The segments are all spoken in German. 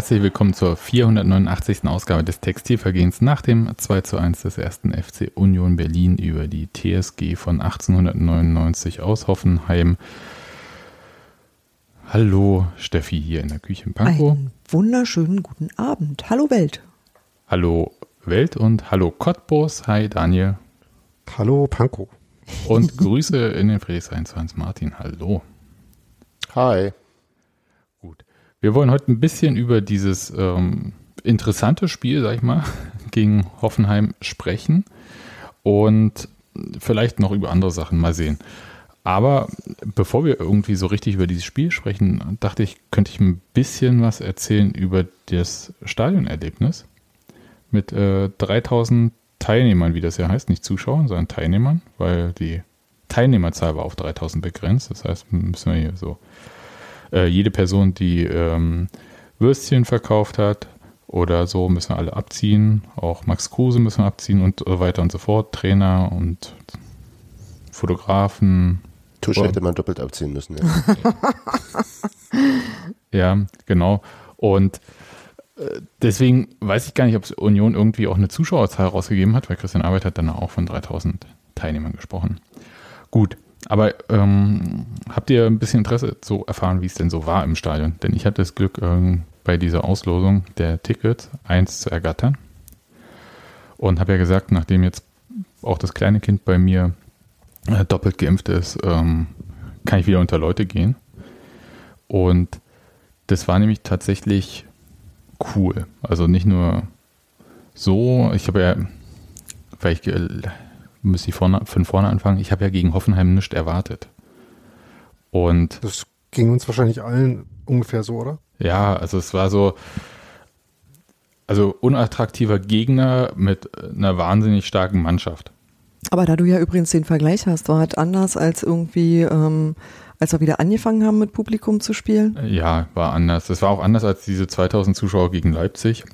Herzlich willkommen zur 489. Ausgabe des Textilvergehens nach dem 2 zu 1 des ersten FC Union Berlin über die TSG von 1899 aus Hoffenheim. Hallo Steffi hier in der Küche in Pankow. Einen wunderschönen guten Abend. Hallo Welt. Hallo Welt und hallo Cottbus. Hi Daniel. Hallo Pankow. Und Grüße in den Friedrichshain zu Hans Martin. Hallo. Hi. Wir wollen heute ein bisschen über dieses ähm, interessante Spiel, sag ich mal, gegen Hoffenheim sprechen und vielleicht noch über andere Sachen mal sehen. Aber bevor wir irgendwie so richtig über dieses Spiel sprechen, dachte ich, könnte ich ein bisschen was erzählen über das Stadionerlebnis mit äh, 3000 Teilnehmern, wie das ja heißt, nicht Zuschauern, sondern Teilnehmern, weil die Teilnehmerzahl war auf 3000 begrenzt. Das heißt, müssen wir hier so äh, jede Person, die ähm, Würstchen verkauft hat oder so, müssen wir alle abziehen. Auch Max Kruse müssen wir abziehen und so weiter und so fort. Trainer und Fotografen. Tusche hätte man doppelt abziehen müssen. Ja, ja genau. Und äh, deswegen weiß ich gar nicht, ob es Union irgendwie auch eine Zuschauerzahl rausgegeben hat, weil Christian Arbeit hat dann auch von 3000 Teilnehmern gesprochen. Gut, aber ähm, habt ihr ein bisschen Interesse zu erfahren, wie es denn so war im Stadion? Denn ich hatte das Glück, ähm, bei dieser Auslosung der Tickets eins zu ergattern. Und habe ja gesagt, nachdem jetzt auch das kleine Kind bei mir äh, doppelt geimpft ist, ähm, kann ich wieder unter Leute gehen. Und das war nämlich tatsächlich cool. Also nicht nur so, ich habe ja, vielleicht müsste ich vorne, von vorne anfangen, ich habe ja gegen Hoffenheim nichts erwartet. Und das ging uns wahrscheinlich allen ungefähr so, oder? Ja, also es war so, also unattraktiver Gegner mit einer wahnsinnig starken Mannschaft. Aber da du ja übrigens den Vergleich hast, war es anders als irgendwie, ähm, als wir wieder angefangen haben mit Publikum zu spielen? Ja, war anders. Es war auch anders als diese 2000 Zuschauer gegen Leipzig,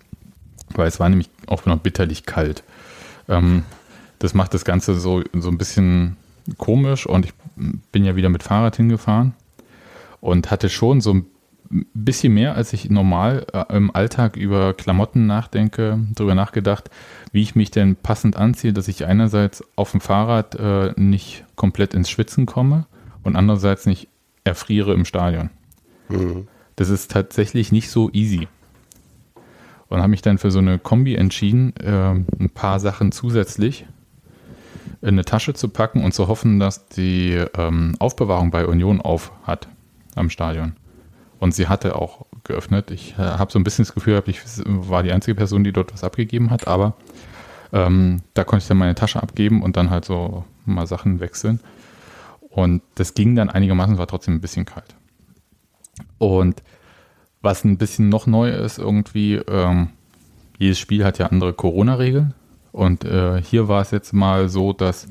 weil es war nämlich auch noch bitterlich kalt. Ähm, das macht das Ganze so, so ein bisschen komisch und ich bin ja wieder mit Fahrrad hingefahren und hatte schon so ein bisschen mehr, als ich normal äh, im Alltag über Klamotten nachdenke, darüber nachgedacht, wie ich mich denn passend anziehe, dass ich einerseits auf dem Fahrrad äh, nicht komplett ins Schwitzen komme und andererseits nicht erfriere im Stadion. Mhm. Das ist tatsächlich nicht so easy. Und habe mich dann für so eine Kombi entschieden, äh, ein paar Sachen zusätzlich in eine Tasche zu packen und zu hoffen, dass die ähm, Aufbewahrung bei Union auf hat am Stadion. Und sie hatte auch geöffnet. Ich äh, habe so ein bisschen das Gefühl, ich war die einzige Person, die dort was abgegeben hat, aber ähm, da konnte ich dann meine Tasche abgeben und dann halt so mal Sachen wechseln. Und das ging dann einigermaßen, war trotzdem ein bisschen kalt. Und was ein bisschen noch neu ist, irgendwie, ähm, jedes Spiel hat ja andere Corona-Regeln. Und äh, hier war es jetzt mal so, dass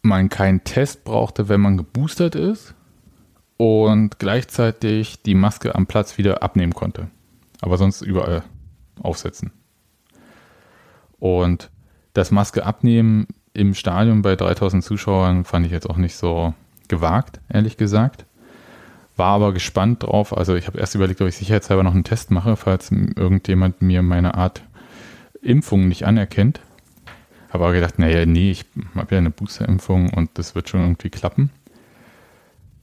man keinen Test brauchte, wenn man geboostert ist und gleichzeitig die Maske am Platz wieder abnehmen konnte. Aber sonst überall aufsetzen. Und das Maske abnehmen im Stadion bei 3000 Zuschauern fand ich jetzt auch nicht so gewagt, ehrlich gesagt. War aber gespannt drauf. Also ich habe erst überlegt, ob ich sicherheitshalber noch einen Test mache, falls irgendjemand mir meine Art Impfung nicht anerkennt. Habe aber gedacht, naja, nee, ich habe ja eine Boosterimpfung und das wird schon irgendwie klappen.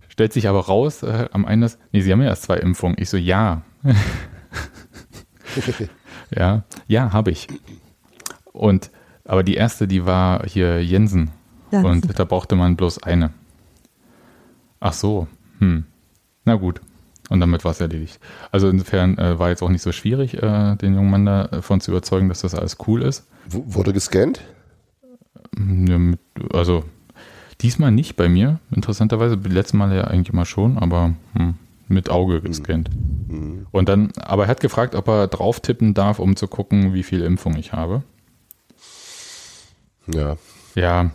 Stellt sich aber raus äh, am Einlass, nee, sie haben ja erst zwei Impfungen. Ich so, ja. ja, ja, habe ich. Und, aber die erste, die war hier Jensen. Ja, und da brauchte man bloß eine. Ach so, hm. Na gut. Und damit war es erledigt. Also insofern äh, war jetzt auch nicht so schwierig, äh, den jungen Mann davon zu überzeugen, dass das alles cool ist. W wurde gescannt? Mit, also diesmal nicht bei mir, interessanterweise. Letztes Mal ja eigentlich immer schon, aber hm, mit Auge gescannt. Mhm. Und dann, aber er hat gefragt, ob er drauf tippen darf, um zu gucken, wie viel Impfung ich habe. Ja, ja,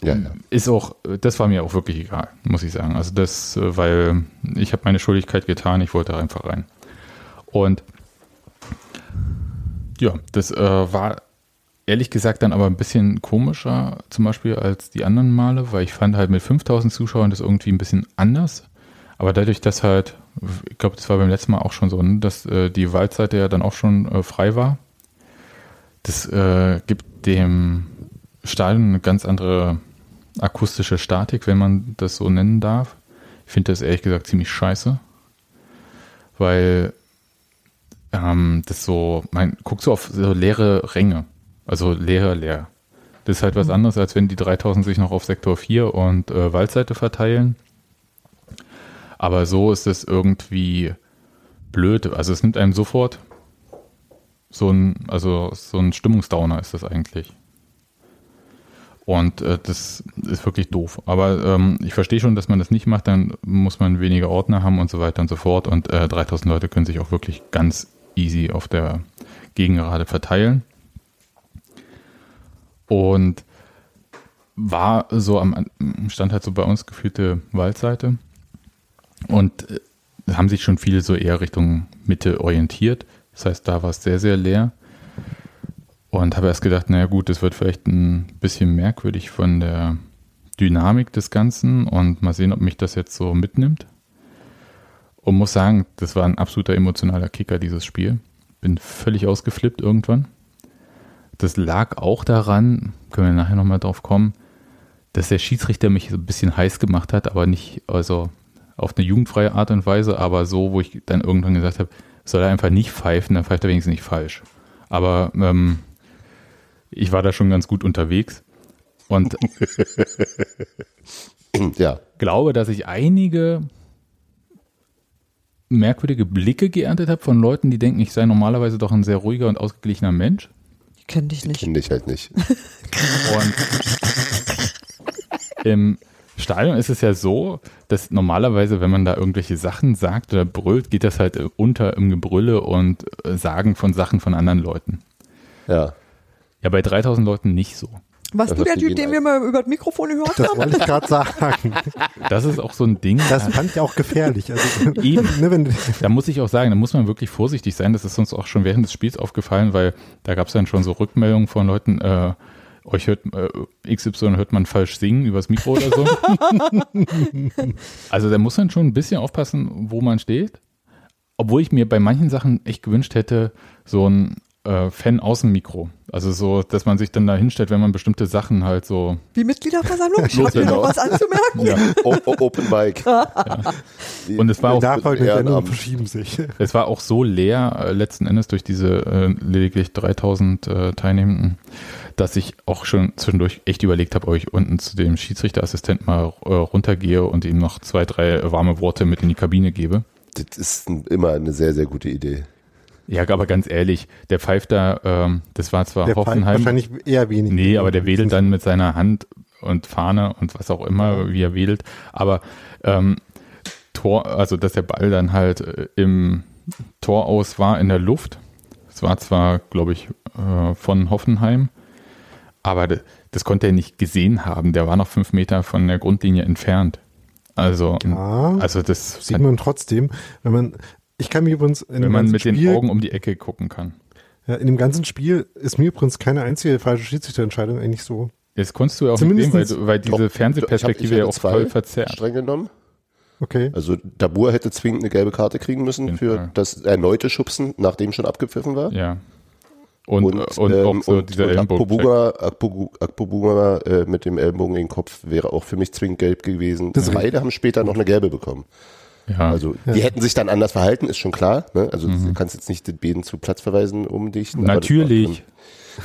ja, ja, ist auch, das war mir auch wirklich egal, muss ich sagen. Also das, weil ich habe meine Schuldigkeit getan, ich wollte einfach rein. Und ja, das äh, war ehrlich gesagt dann aber ein bisschen komischer zum Beispiel als die anderen Male, weil ich fand halt mit 5000 Zuschauern das irgendwie ein bisschen anders. Aber dadurch, dass halt ich glaube, das war beim letzten Mal auch schon so, ne, dass äh, die Waldseite ja dann auch schon äh, frei war. Das äh, gibt dem Stadion eine ganz andere akustische Statik, wenn man das so nennen darf. Ich finde das ehrlich gesagt ziemlich scheiße, weil ähm, das so, man guckt so auf so leere Ränge, also leer, leer. Das ist halt was anderes, als wenn die 3000 sich noch auf Sektor 4 und äh, Waldseite verteilen. Aber so ist es irgendwie blöd. Also es nimmt einem sofort so ein, also so ein Stimmungsdowner ist das eigentlich. Und äh, das ist wirklich doof. Aber ähm, ich verstehe schon, dass man das nicht macht, dann muss man weniger Ordner haben und so weiter und so fort. Und äh, 3000 Leute können sich auch wirklich ganz easy auf der Gegengerade verteilen. Und war so am stand halt so bei uns gefühlte Waldseite. Und äh, haben sich schon viele so eher Richtung Mitte orientiert. Das heißt, da war es sehr, sehr leer. Und habe erst gedacht, naja gut, das wird vielleicht ein bisschen merkwürdig von der Dynamik des Ganzen und mal sehen, ob mich das jetzt so mitnimmt. Und muss sagen, das war ein absoluter emotionaler Kicker, dieses Spiel. Bin völlig ausgeflippt irgendwann. Das lag auch daran, können wir nachher nochmal drauf kommen, dass der Schiedsrichter mich so ein bisschen heiß gemacht hat, aber nicht, also auf eine jugendfreie Art und Weise, aber so, wo ich dann irgendwann gesagt habe, soll er einfach nicht pfeifen, dann pfeift er wenigstens nicht falsch. Aber ähm, ich war da schon ganz gut unterwegs und Ja. glaube, dass ich einige merkwürdige Blicke geerntet habe von Leuten, die denken, ich sei normalerweise doch ein sehr ruhiger und ausgeglichener Mensch. Ich kenne dich nicht. Kenne ich halt nicht. Und im Stadion ist es ja so, dass normalerweise, wenn man da irgendwelche Sachen sagt oder brüllt, geht das halt unter im Gebrülle und Sagen von Sachen von anderen Leuten. Ja. Ja, bei 3000 Leuten nicht so. Warst Das du der Typ, den wir mal über das Mikrofon gehört Das haben? wollte ich gerade sagen. Das ist auch so ein Ding. Das fand ich auch gefährlich. Also, Eben. ne, wenn, Da muss ich auch sagen, da muss man wirklich vorsichtig sein. Das ist uns auch schon während des Spiels aufgefallen, weil da gab es dann schon so Rückmeldungen von Leuten, äh, euch hört äh, XY hört man falsch singen übers Mikro oder so. also da muss man schon ein bisschen aufpassen, wo man steht. Obwohl ich mir bei manchen Sachen echt gewünscht hätte, so ein äh, Fan-Außenmikro. Also so, dass man sich dann da hinstellt, wenn man bestimmte Sachen halt so. Wie Mitgliederversammlung? Ich habe genau. noch was anzumerken. Ja. O o Open Bike. Die- Und es war auch nachfolgende verschieben sich. Es war auch so leer äh, letzten Endes durch diese äh, lediglich 3000 äh, Teilnehmenden, dass ich auch schon zwischendurch echt überlegt habe, ob ich unten zu dem Schiedsrichterassistent mal äh, runtergehe und ihm noch zwei, drei warme Worte mit in die Kabine gebe. Das ist ein, immer eine sehr, sehr gute Idee. Ja, aber ganz ehrlich, der pfeift da, ähm, das war zwar Der Hoffenheim. wahrscheinlich eher wenig. Nee, aber der wedelt dann mit seiner Hand und Fahne und was auch immer, wie er wedelt. Aber ähm, Tor, also dass der Ball dann halt äh, im Tor aus war in der Luft. Es war zwar, glaube ich, äh, von Hoffenheim, aber das, das konnte er nicht gesehen haben. Der war noch fünf Meter von der Grundlinie entfernt. Also, Ja, also das sieht man trotzdem, wenn man, ich kann mir übrigens in wenn man mit Spiel, den Augen um die Ecke gucken kann. ja, in dem ganzen Spiel ist mir übrigens keine einzige falsche Schiedsrichterentscheidung eigentlich so. Das konntest du ja auch nicht sehen, weil, weil diese Doch, Fernsehperspektive ich hab- ich ja auch voll verzerrt. Streng genommen. Okay. Also Dabur hätte zwingend eine gelbe Karte kriegen müssen jeden für Fall. das erneute Schubsen, nachdem schon abgepfiffen war. Ja. Und, und, ähm, auch so und, dieser und Ellenbogen. Akpobuga, Akpobu- Akpobuga äh, mit dem Ellbogen in den Kopf wäre auch für mich zwingend gelb gewesen. Das- Beide haben später noch eine gelbe bekommen. Ja. Also die hätten sich dann anders verhalten, ist schon klar. Ne? Also du kannst jetzt nicht den Beden zu Platzverweisen umdichten. aber das war Mhm. Natürlich. schon-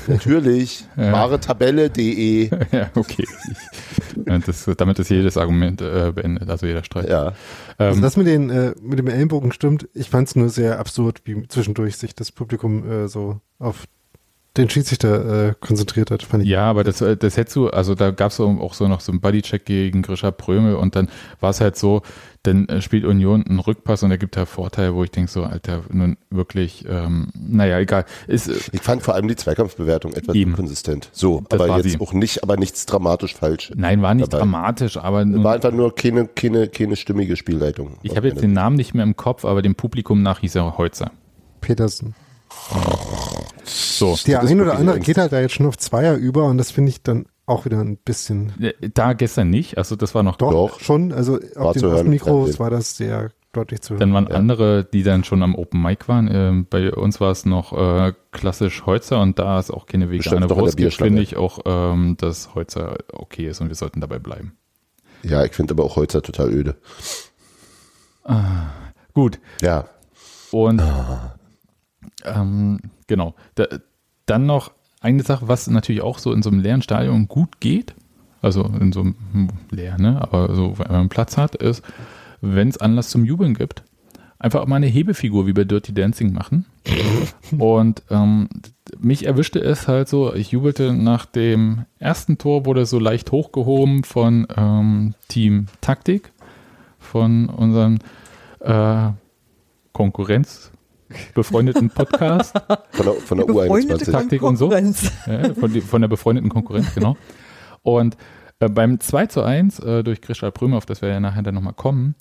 Natürlich. Ja. Wahretabelle.de. ja, okay. Ja, das, damit ist jedes Argument äh, beendet, also jeder Streit. Ja. Also Ähm, das mit, den, äh, mit dem Ellenbogen stimmt. Ich fand es nur sehr absurd, wie zwischendurch sich das Publikum äh, so auf den Schiedsrichter äh, konzentriert hat. Fand ich. ja, aber das, äh, das hättest du, also da gab es auch so noch so einen Bodycheck gegen Grisha Prömel und dann war es halt so, dann äh, spielt Union einen Rückpass und er gibt da Vorteil, wo ich denke so, Alter, nun wirklich, ähm, naja, egal. Ist, äh, Ich fand vor allem die Zweikampfbewertung etwas Eben. inkonsistent. So, Das aber war jetzt sie. auch nicht, aber nichts dramatisch falsch. nein, war nicht Dabei. dramatisch, aber nun, War einfach nur keine, keine, keine stimmige Spielleitung. ich habe jetzt den Namen nicht mehr im Kopf, aber dem Publikum nach hieß er Heutzer. Petersen. So. Der ist ein oder andere geht halt da jetzt schon auf Zweier über und das finde ich dann auch wieder ein bisschen Äh, Da gestern nicht, also das war noch doch, Doch. schon. Also War auf den hören, ersten Mikros war das sehr deutlich zu hören. Dann waren andere, die dann schon am Open Mic waren. Ähm, bei uns war es noch äh, klassisch Holzer und da es auch keine vegane Wurst gibt, finde ich auch, ähm, dass Holzer okay ist und wir sollten dabei bleiben. Ja, ich finde aber auch Holzer total öde. Gut, Ja, und ähm, genau. Da, dann noch eine Sache, was natürlich auch so in so einem leeren Stadion gut geht, also in so einem leer, ne, aber so, wenn man Platz hat, ist, wenn es Anlass zum Jubeln gibt, einfach mal eine Hebefigur wie bei Dirty Dancing machen. Und ähm, mich erwischte es halt so, ich jubelte nach dem ersten Tor, wurde so leicht hochgehoben von ähm, Team Taktik, von unserem äh, Konkurrenz befreundeten Podcast, von der, von der Befreundete U21. Taktik und so. Konkurrenz. ja, von, die, von der befreundeten Konkurrenz, genau. Und äh, beim 2 zu 1 äh, durch Christa Pröme, auf das wir ja nachher dann nochmal kommen,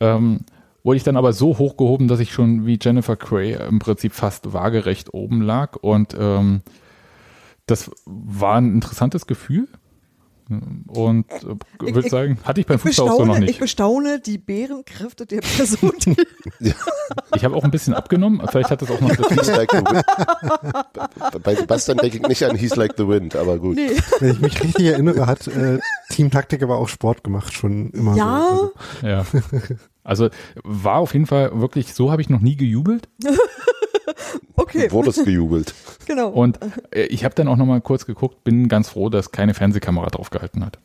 ähm, wurde ich dann aber so hochgehoben, dass ich schon wie Jennifer Cray im Prinzip fast waagerecht oben lag. Und ähm, das war ein interessantes Gefühl. Und äh, Ich- würde ich- sagen, hatte ich beim Fußball auch so noch bestaune, ich nicht. bestaune die Bärenkräfte der Person, die Ich habe auch ein bisschen abgenommen. Vielleicht hat das auch noch He's like the wind. Bei Sebastian denke ich nicht an He's like the wind, aber gut. Nee. Wenn ich mich richtig erinnere, hat äh, Team Taktik aber auch Sport gemacht, schon immer Ja, so. Also, Ja. Also war auf jeden Fall wirklich, so habe ich noch nie gejubelt. okay, Wurde es gejubelt. genau. Und äh, ich habe dann auch noch mal kurz geguckt, bin ganz froh, dass keine Fernsehkamera drauf gehalten hat.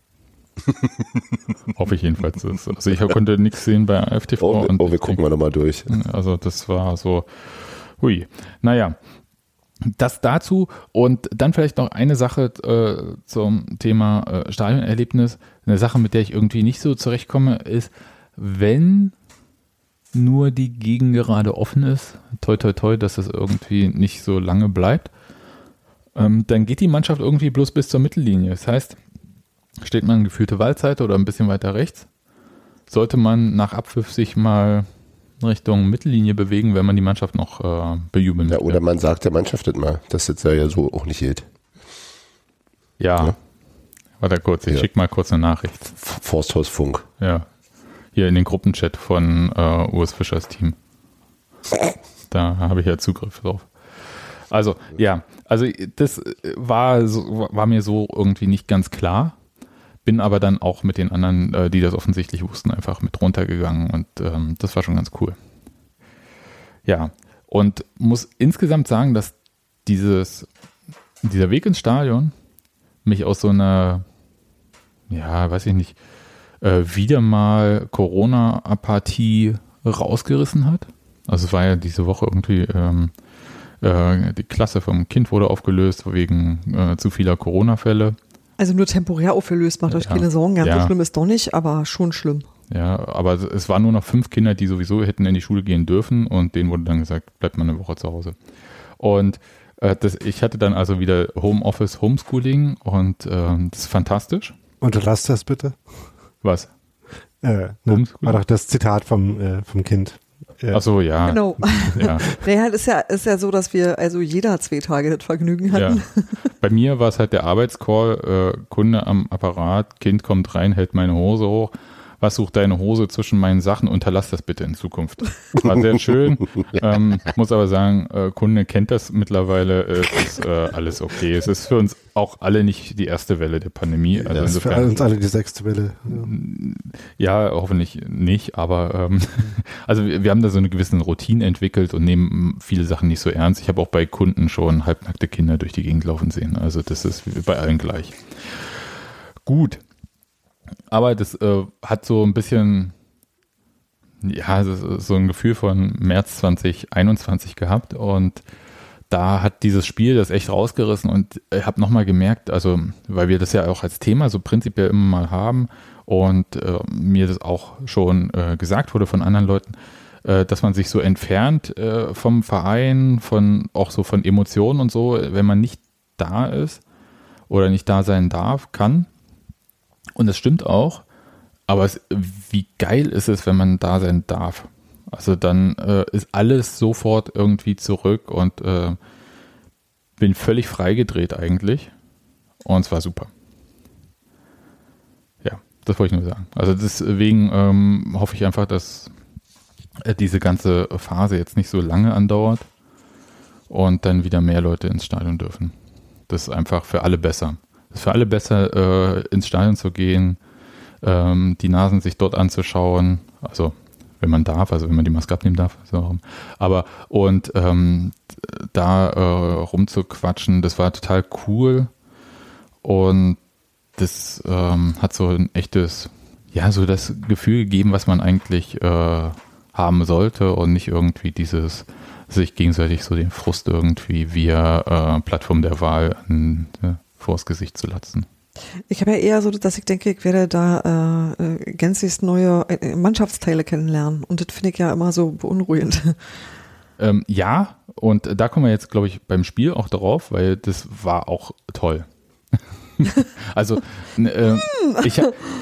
Hoffe ich jedenfalls. Also ich konnte nichts sehen bei AFTV. Oh, wir, und oh, wir gucken mal nochmal durch. Also das war so, hui. Naja, das dazu und dann vielleicht noch eine Sache äh, zum Thema äh, Stadionerlebnis. Eine Sache, mit der ich irgendwie nicht so zurechtkomme, ist, wenn nur die Gegend gerade offen ist, toi toi toi, dass das irgendwie nicht so lange bleibt, ähm, dann geht die Mannschaft irgendwie bloß bis zur Mittellinie. Das heißt, steht man gefühlte Waldseite oder ein bisschen weiter rechts, sollte man nach Abpfiff sich mal Richtung Mittellinie bewegen, wenn man die Mannschaft noch äh, bejubeln Ja, möchte. oder man sagt der Mannschaft das mal, dass das ja so auch nicht geht. ja. Ja. Warte kurz, ich Ja. schick mal kurz eine Nachricht. Forsthausfunk. Ja. Hier in den Gruppenchat von äh, Urs Fischers Team. Da habe ich ja Zugriff drauf. Also, ja, also das äh, war, war mir so irgendwie nicht ganz klar. Bin aber dann auch mit den anderen, äh, die das offensichtlich wussten, einfach mit runtergegangen und ähm, das war schon ganz cool. Ja, und muss insgesamt sagen, dass dieses, dieser Weg ins Stadion mich aus so einer, ja, weiß ich nicht, äh, wieder mal Corona-Apathie rausgerissen hat. Also es war ja diese Woche irgendwie, ähm, äh, die Klasse vom Kind wurde aufgelöst wegen äh, zu vieler Corona-Fälle. also nur temporär aufgelöst, macht euch Ja. keine Sorgen. Ganz Ja. so schlimm ist doch nicht, aber schon schlimm. Ja, aber es waren nur noch fünf Kinder, die sowieso hätten in die Schule gehen dürfen und denen wurde dann gesagt, bleibt mal eine Woche zu Hause. Und äh, das, ich hatte dann also wieder Homeoffice, Homeschooling und ähm, das ist fantastisch. Unterlass das bitte. Was? Äh, ne, war doch das Zitat vom, äh, vom Kind. Äh, Ach so, ja. Genau. ja. Naja, ist ja, ist ja so, dass wir also jeder zwei Tage das Vergnügen Ja. hatten. Bei mir war es halt der Arbeitscall, äh, Kunde am Apparat, Kind kommt rein, hält meine Hose hoch. Was sucht deine Hose zwischen meinen Sachen? Unterlass das bitte in Zukunft. War sehr schön. ähm, muss aber sagen, äh, Kunde kennt das mittlerweile. Es ist äh, alles okay. Es ist für uns auch alle nicht die erste Welle der Pandemie. Also das ist für insofern, uns alle die sechste Welle. Ja. ja, hoffentlich nicht, aber ähm, also wir, wir haben da so eine gewisse Routine entwickelt und nehmen viele Sachen nicht so ernst. Ich habe auch bei Kunden schon halbnackte Kinder durch die Gegend laufen sehen. Also das ist bei allen gleich. Gut. Aber das äh, hat so ein bisschen, ja, so so ein Gefühl von März 2021 gehabt und da hat dieses Spiel das echt rausgerissen und ich habe nochmal gemerkt, also weil wir das ja auch als Thema so prinzipiell immer mal haben und äh, mir das auch schon äh, gesagt wurde von anderen Leuten, äh, dass man sich so entfernt äh, vom Verein, von auch so von Emotionen und so, wenn man nicht da ist oder nicht da sein darf, kann. Und das stimmt auch, aber es, wie geil ist es, wenn man da sein darf? Also dann äh, ist alles sofort irgendwie zurück und äh, bin völlig freigedreht eigentlich. Und es war super. Ja, das wollte ich nur sagen. Also deswegen ähm, hoffe ich einfach, dass äh, diese ganze Phase jetzt nicht so lange andauert und dann wieder mehr Leute ins Stadion dürfen. Das ist einfach für alle besser. Ist für alle besser, äh, ins Stadion zu gehen, ähm, die Nasen sich dort anzuschauen, also wenn man darf, also wenn man die Maske abnehmen darf. So. Aber und ähm, da äh, rumzuquatschen, das war total cool und das ähm, hat so ein echtes, ja, so das Gefühl gegeben, was man eigentlich äh, haben sollte und nicht irgendwie dieses sich gegenseitig so den Frust irgendwie via äh, Plattform der Wahl an, vors Gesicht zu latzen. Ich habe ja eher so, dass ich denke, ich werde da äh, äh gänzlich neue äh, Mannschaftsteile kennenlernen. Und das finde ich ja immer so beunruhigend. Ähm, ja, und da kommen wir jetzt, glaube ich, beim Spiel auch darauf, weil das war auch toll. also, äh, ich,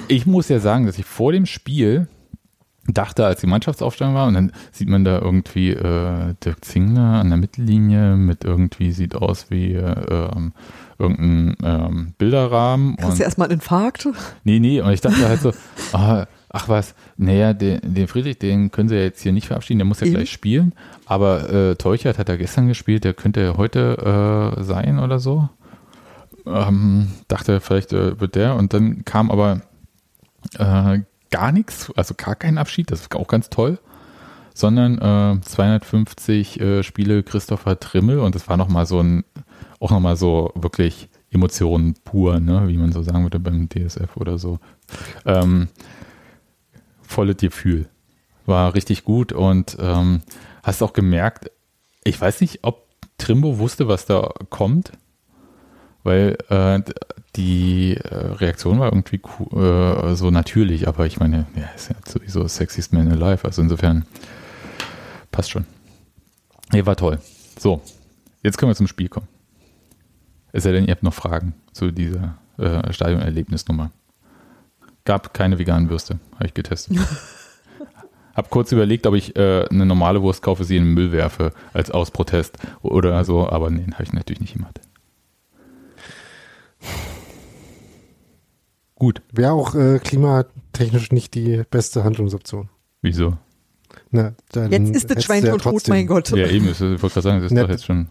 ich muss ja sagen, dass ich vor dem Spiel dachte, als die Mannschaftsaufstellung war, und dann sieht man da irgendwie äh, Dirk Zingler an der Mittellinie mit irgendwie, sieht aus wie äh, ähm, irgendein ähm, Bilderrahmen. Hast du erstmal einen Infarkt? Nee, nee, und ich dachte halt so, ah, ach was, naja, den, den Friedrich, den können sie ja jetzt hier nicht verabschieden, der muss ja Eben. gleich spielen. Aber äh, Teuchert hat er gestern gespielt, der könnte heute äh, sein oder so. Ähm, dachte, vielleicht äh, wird der. Und dann kam aber äh, gar nichts, also gar kein Abschied, das ist auch ganz toll. Sondern äh, 250 äh, Spiele Christopher Trimmel und das war nochmal so ein auch nochmal so wirklich Emotionen pur, ne, wie man so sagen würde beim DSF oder so. Ähm, volles Gefühl. War richtig gut und ähm, hast auch gemerkt, ich weiß nicht, ob Trimbo wusste, was da kommt, weil äh, die äh, Reaktion war irgendwie äh, so natürlich, aber ich meine, ja, ist ja sowieso Sexiest Man Alive, also insofern passt schon. Nee, war toll. So, jetzt können wir zum Spiel kommen. Es sei denn, ihr habt noch Fragen zu dieser äh, Stadionerlebnisnummer. Gab keine veganen Würste, habe ich getestet. hab kurz überlegt, ob ich äh, eine normale Wurst kaufe, sie in den Müll werfe, als aus Protest oder so, aber nee, habe ich natürlich nicht gemacht. Gut. Wäre auch äh, klimatechnisch nicht die beste Handlungsoption. Wieso? Na, jetzt ist das Schwein tot, mein Gott. Ja, eben, ich wollte gerade sagen, das ist Na, doch jetzt schon.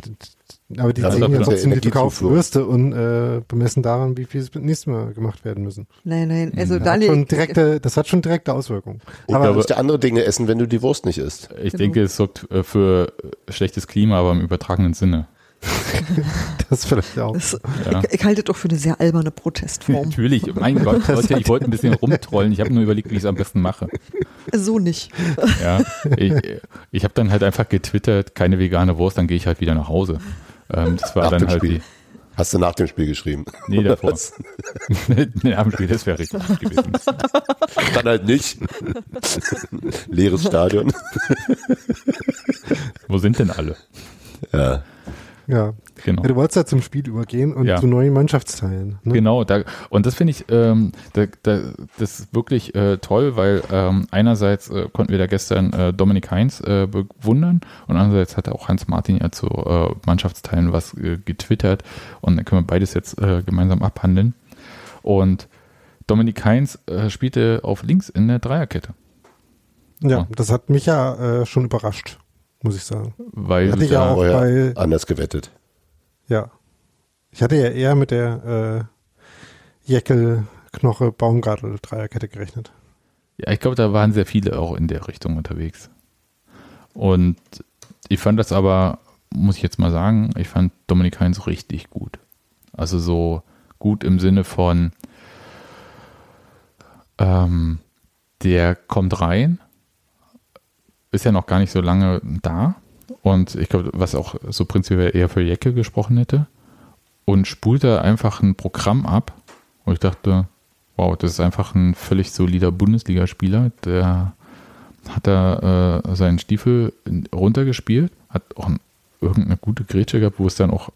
Aber die kriegen ja trotzdem die verkauften Würste und äh, bemessen daran, wie viel es nächstes Mal gemacht werden müssen. Nein, nein, also das hat schon direkte, Das hat schon direkte Auswirkungen. Und aber du musst ja andere Dinge essen, wenn du die Wurst nicht isst. Ich genau. denke, es sorgt äh, für schlechtes Klima, aber im übertragenen Sinne. das vielleicht auch. Das, ja. ich, ich, halte doch für eine sehr alberne Protestform. Natürlich, mein Gott, Leute, ich wollte ein bisschen rumtrollen. Ich habe nur überlegt, wie ich es am besten mache. So nicht. Ja, ich, ich habe dann halt einfach getwittert, keine vegane Wurst, dann gehe ich halt wieder nach Hause. Ähm, das war nach dann halt Spiel. die. Hast du nach dem Spiel geschrieben? Nee, davor. nee, nach dem Spiel, das wäre richtig gewesen. Dann halt nicht. Leeres Stadion. Wo sind denn alle? Ja. Ja. Genau. Ja, du wolltest ja zum Spiel übergehen und ja. zu neuen Mannschaftsteilen. Ne? Genau, da, und das finde ich ähm, da, da, das ist wirklich äh, toll, weil ähm, einerseits äh, konnten wir da gestern äh, Dominik Heinz äh, bewundern und andererseits hat auch Hans Martin ja zu äh, Mannschaftsteilen was äh, getwittert und dann können wir beides jetzt äh, gemeinsam abhandeln. Und Dominik Heinz äh, spielte auf links in der Dreierkette. Ja, das hat mich ja äh, schon überrascht muss ich sagen. Weil hatte ich ja auch bei, anders gewettet. Ja. Ich hatte ja eher mit der äh, Jeckel, Knoche, Baumgartel Dreierkette gerechnet. Ja, ich glaube, da waren sehr viele auch in der Richtung unterwegs. Und ich fand das aber, muss ich jetzt mal sagen, ich fand Dominik Heinz richtig gut. Also so gut im Sinne von, ähm, der kommt rein, ist ja noch gar nicht so lange da. Und ich glaube, was auch so prinzipiell eher für Jecke gesprochen hätte. Und spult da einfach ein Programm ab. Und ich dachte, wow, das ist einfach ein völlig solider Bundesligaspieler. Der hat da äh, seinen Stiefel runtergespielt, hat auch ein, irgendeine gute Grätsche gehabt, wo es dann auch,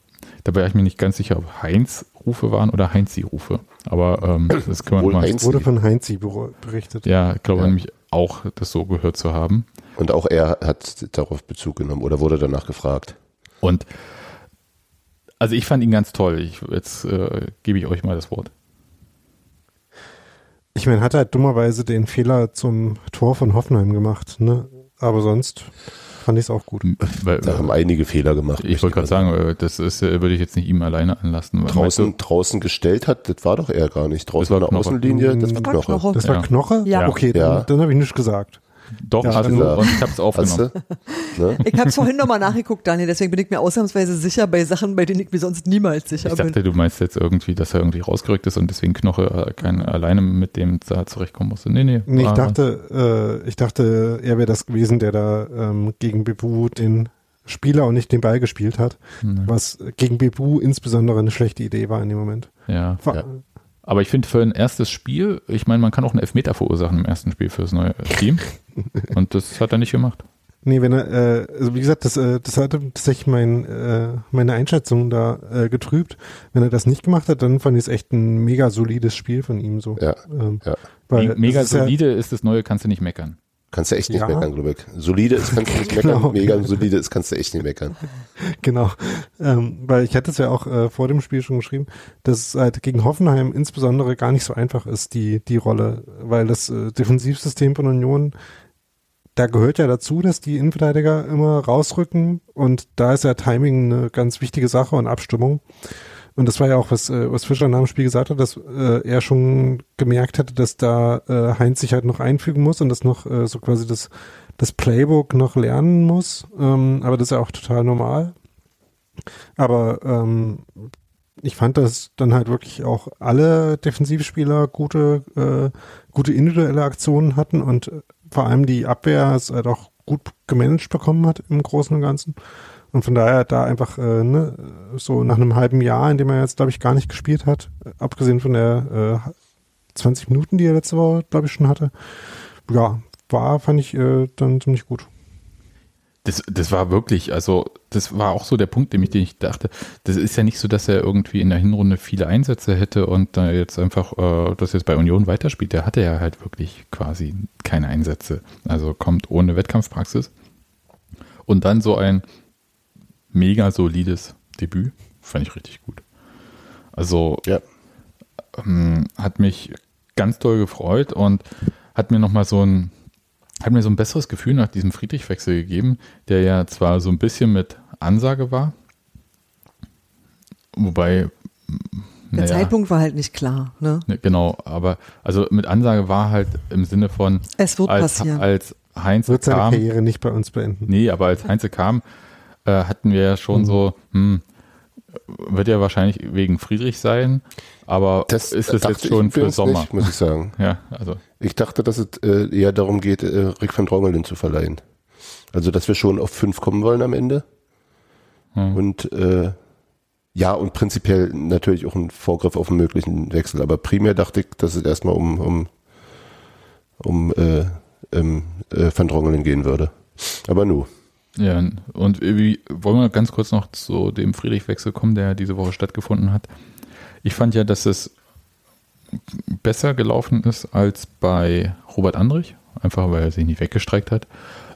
da war ich mir nicht ganz sicher, ob Heinz-Rufe waren oder Heinzi-Rufe. Aber ähm, das kann man mal. Es wurde von Heinzi berichtet. Ja, ich glaube ja. nämlich auch, das so gehört zu haben. Und auch er hat darauf Bezug genommen oder wurde danach gefragt. Und also ich fand ihn ganz toll. Ich, jetzt äh, gebe ich euch mal das Wort. Ich meine, hat er halt dummerweise den Fehler zum Tor von Hoffenheim gemacht. Ne? aber sonst fand ich es auch gut. Weil, Da haben einige Fehler gemacht. ich wollte gerade sagen, äh, das ist, äh, würde ich jetzt nicht ihm alleine anlasten. weil- draußen, draußen gestellt hat, das war doch er gar nicht. Draußen war Knoche. Außenlinie, das war war Knoche. Das war Ja. Knoche? Ja. Okay, dann, Ja. dann habe ich nichts gesagt. Doch, Ja, hast du, und ich habe es aufgenommen. Ne? Ich habe es vorhin nochmal nachgeguckt, Daniel, deswegen bin ich mir ausnahmsweise sicher bei Sachen, bei denen ich mir sonst niemals sicher Ich bin. dachte, du meinst jetzt irgendwie, dass er irgendwie rausgerückt ist und deswegen Knoche äh, kein, alleine mit dem da zurechtkommen musste. Nee, nee. Nee, ich dachte, äh, ich dachte, er wäre das gewesen, der da ähm, gegen Bebu den Spieler und nicht den Ball gespielt hat, Nee. was gegen Bebu insbesondere eine schlechte Idee war in dem Moment. Ja. War, Ja. Aber ich finde für ein erstes Spiel, ich meine, man kann auch einen Elfmeter verursachen im ersten Spiel fürs neue Team. und das hat er nicht gemacht. Nee, wenn er, äh, also wie gesagt, das, äh, das hatte tatsächlich mein, äh, meine Einschätzung da äh, getrübt. Wenn er das nicht gemacht hat, dann fand ich es echt ein mega solides Spiel von ihm so. Ja, Ähm, ja. weil Me- Mega ist ja- solide ist das neue, kannst du nicht meckern. Kannst du echt nicht Ja. meckern, glaube ich. Solide ist, kannst du nicht meckern. Genau. Mega solide ist, kannst du echt nicht meckern. Genau, ähm, weil ich hatte es ja auch äh, vor dem Spiel schon geschrieben, dass es halt gegen Hoffenheim insbesondere gar nicht so einfach ist, die, die Rolle, weil das äh, Defensivsystem von Union, da gehört ja dazu, dass die Innenverteidiger immer rausrücken und da ist ja Timing eine ganz wichtige Sache und Abstimmung. Und das war ja auch, was, äh, was Fischer nach dem Spiel gesagt hat, dass äh, er schon gemerkt hatte, dass da äh, Heinz sich halt noch einfügen muss und das noch äh, so quasi das, das Playbook noch lernen muss. Ähm, aber das ist ja auch total normal. Aber ähm, ich fand, dass dann halt wirklich auch alle Defensivspieler gute, äh, gute individuelle Aktionen hatten und vor allem die Abwehr es halt auch gut gemanagt bekommen hat im Großen und Ganzen. Und von daher da einfach äh, ne, so nach einem halben Jahr, in dem er jetzt, glaube ich, gar nicht gespielt hat, abgesehen von der äh, 20 Minuten, die er letzte Woche, glaube ich, schon hatte, ja, war, fand ich äh, dann ziemlich gut. Das, das war wirklich, also das war auch so der Punkt, dem ich, den ich dachte, das ist ja nicht so, dass er irgendwie in der Hinrunde viele Einsätze hätte und da jetzt einfach äh, das jetzt bei Union weiterspielt. Der hatte ja halt wirklich quasi keine Einsätze. Also kommt ohne Wettkampfpraxis. Und dann so ein mega solides Debüt. Fand ich richtig gut. Also Ja. ähm, hat mich ganz doll gefreut und hat mir nochmal so ein, hat mir so ein besseres Gefühl nach diesem Friedrich-Wechsel gegeben, der ja zwar so ein bisschen mit Ansage war, wobei, Der naja, Zeitpunkt war halt nicht klar. Ne? ne, genau, aber also mit Ansage war halt im Sinne von, Es wird als, passieren. als Heinz Wird seine kam, Karriere nicht bei uns beenden. Nee, aber als Heinze kam, äh, hatten wir ja schon Mhm. so, hm, wird ja wahrscheinlich wegen Friedrich sein, aber Das ist es jetzt schon für Sommer? Nicht, muss ich sagen. Ja, also Ich dachte, dass es äh, eher darum geht, äh, Rick van Drongelen zu verleihen. Also, dass wir schon auf fünf kommen wollen am Ende. Hm. Und äh, ja, und prinzipiell natürlich auch ein Vorgriff auf einen möglichen Wechsel. Aber primär dachte ich, dass es erstmal um, um, um äh, ähm, äh, Van Drongelen gehen würde. Aber nu. Ja, und wie, wollen wir ganz kurz noch zu dem Friedrich-Wechsel kommen, der diese Woche stattgefunden hat. Ich fand ja, dass es besser gelaufen ist als bei Robert Andrich, einfach weil er sich nicht weggestreckt hat.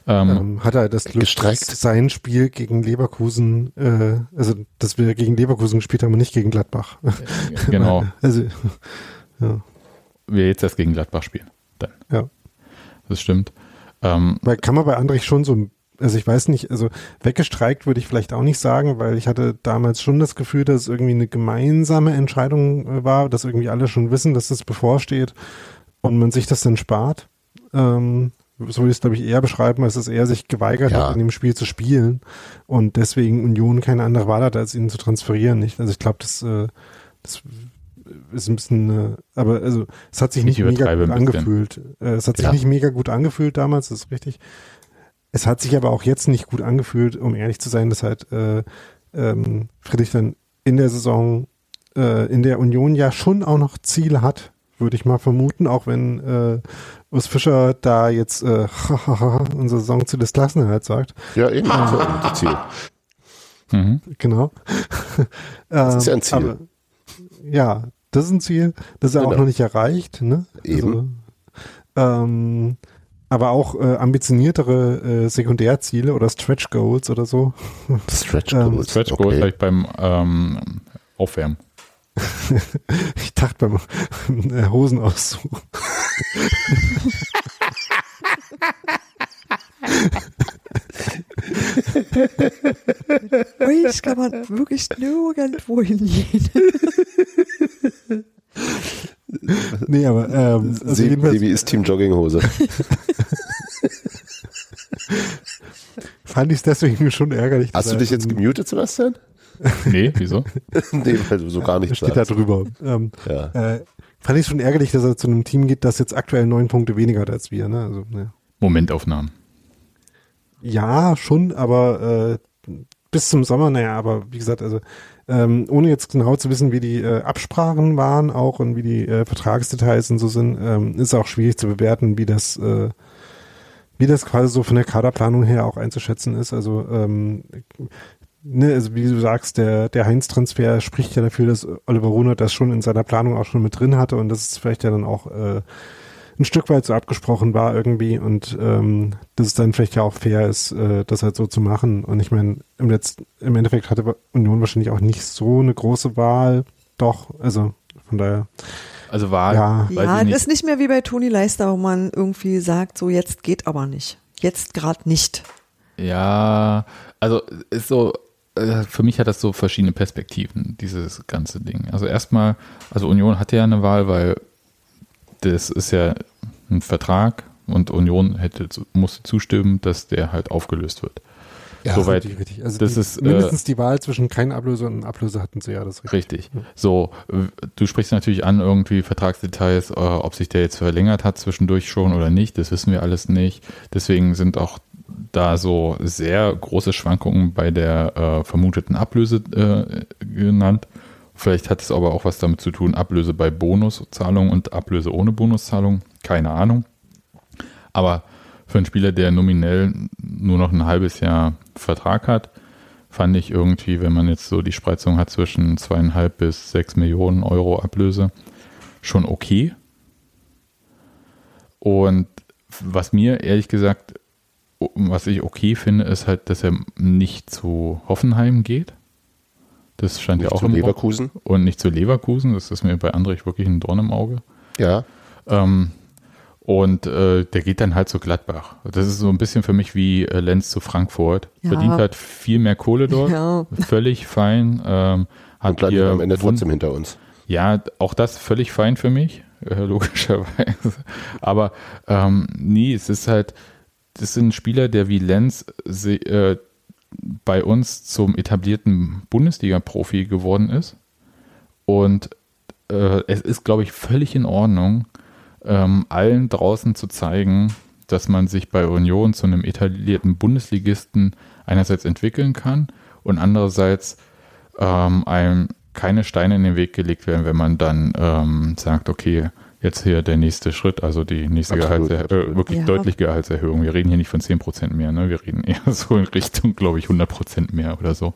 Ähm, Ähm, hat er das Glück, Gestreckt. sein Spiel gegen Leverkusen, äh, also dass wir gegen Leverkusen gespielt haben und nicht gegen Gladbach. genau, Also, ja, wir jetzt erst gegen Gladbach spielen. Dann. ja. Das stimmt. Ähm, Weil kann man bei Andrich schon so, also ich weiß nicht, also weggestreikt würde ich vielleicht auch nicht sagen, weil ich hatte damals schon das Gefühl, dass es irgendwie eine gemeinsame Entscheidung äh, war, dass irgendwie alle schon wissen, dass das bevorsteht und man sich das dann spart. Ähm, so würde ich es, glaube ich, eher beschreiben, als dass er sich geweigert Ja. hat, in dem Spiel zu spielen und deswegen Union keine andere Wahl hat, als ihn zu transferieren. Nicht? Also ich glaube, das, äh, das ist ein bisschen, äh, aber also es hat sich Ich nicht mega gut angefühlt. Äh, es hat sich Ja. nicht mega gut angefühlt damals, das ist richtig. Es hat sich aber auch jetzt nicht gut angefühlt, um ehrlich zu sein, dass halt äh, ähm, Friedrich dann in der Saison äh, in der Union ja schon auch noch Ziele hat, würde ich mal vermuten, auch wenn äh, Urs Fischer da jetzt äh, unser Saisonziel des Klassenerhalts sagt. Ja, eben. Ah. So, das Ziel. mhm. Genau. Das ist ja ein Ähm, Ziel. Aber, ja, das ist ein Ziel. Das ist ja auch Genau. noch nicht erreicht. Ne? Eben. Also, ähm, aber auch äh, ambitioniertere äh, Sekundärziele oder Stretch Goals oder so. Stretch Ähm, Goals. Stretch Goal okay. vielleicht beim ähm, Aufwärmen. Ich dachte beim äh, Hosenauszug. Euch kann man wirklich nirgendwo hingehen. Nee, aber ähm, also Sie, jedenfalls Sebi ist Team Jogginghose. fand ich es deswegen schon ärgerlich. Hast du dich jetzt gemutet, Sebastian? Nee, wieso? nee, weil du so gar nicht steht da sagst. drüber. Ähm, Ja. äh, fand ich schon ärgerlich, dass er zu einem Team geht, das jetzt aktuell neun Punkte weniger hat als wir. Ne? Also, ne. Momentaufnahmen. Ja, schon, aber äh, bis zum Sommer, naja, aber wie gesagt, also ähm, ohne jetzt genau zu wissen, wie die äh, Absprachen waren auch und wie die äh, Vertragsdetails und so sind, ähm, ist auch schwierig zu bewerten, wie das, äh, wie das quasi so von der Kaderplanung her auch einzuschätzen ist. Also, ähm, ne, also wie du sagst, der, der Heinz-Transfer spricht ja dafür, dass Oliver Runert das schon in seiner Planung auch schon mit drin hatte und das ist vielleicht ja dann auch äh, ein Stück weit so abgesprochen war irgendwie und ähm, dass es dann vielleicht ja auch fair ist, äh, das halt so zu machen. Und ich meine, im, Letz-, im Endeffekt hatte Union wahrscheinlich auch nicht so eine große Wahl. Doch, also von daher. Also war, Ja. Ja, ich nicht. das ist nicht mehr wie bei Toni Leister, wo man irgendwie sagt, so jetzt geht aber nicht. Jetzt gerade nicht. Ja, also ist so, äh, für mich hat das so verschiedene Perspektiven, dieses ganze Ding. Also erstmal, also Union hatte ja eine Wahl, weil das ist ja ein Vertrag und Union hätte musste zustimmen, dass der halt aufgelöst wird. Soweit. richtig, richtig. Also Das die, ist, äh, mindestens die Wahl zwischen kein Ablöser und Ablöser hatten sie ja das ist Richtig. So, äh, du sprichst natürlich an irgendwie Vertragsdetails, äh, ob sich der jetzt verlängert hat zwischendurch schon oder nicht, das wissen wir alles nicht. Deswegen sind auch da so sehr große Schwankungen bei der äh, vermuteten Ablöse äh, genannt. Vielleicht hat es aber auch was damit zu tun, Ablöse bei Bonuszahlung und Ablöse ohne Bonuszahlung. Keine Ahnung. Aber für einen Spieler, der nominell nur noch ein halbes Jahr Vertrag hat, fand ich irgendwie, wenn man jetzt so die Spreizung hat zwischen zweieinhalb bis sechs Millionen Euro Ablöse, schon okay. Und was mir ehrlich gesagt, was ich okay finde, ist halt, dass er nicht zu Hoffenheim geht. Das ja Nicht auch zu im. Leverkusen. Und nicht zu Leverkusen. Das ist mir bei Andrich wirklich ein Dorn im Auge. Ja. Ähm, und äh, der geht dann halt zu Gladbach. Das ist so ein bisschen für mich wie äh, Lenz zu Frankfurt. Ja. Verdient halt viel mehr Kohle dort. Ja. Völlig fein. Ähm, hat Und landet ihr am Ende wund- trotzdem hinter uns. ja, auch das völlig fein für mich, äh, logischerweise. Aber ähm, nee, es ist halt, das sind Spieler, der wie Lenz se, äh, bei uns zum etablierten Bundesliga-Profi geworden ist. Und äh, es ist, glaube ich, völlig in Ordnung, ähm, allen draußen zu zeigen, dass man sich bei Union zu einem etablierten Bundesligisten einerseits entwickeln kann und andererseits ähm, einem keine Steine in den Weg gelegt werden, wenn man dann ähm, sagt, okay, jetzt hier der nächste Schritt, also die nächste Absolut, Gehaltserhöhung, äh, wirklich Ja. deutlich Gehaltserhöhung. Wir reden hier nicht von 10% mehr, ne? wir reden eher so in Richtung, glaube ich, 100% mehr oder so.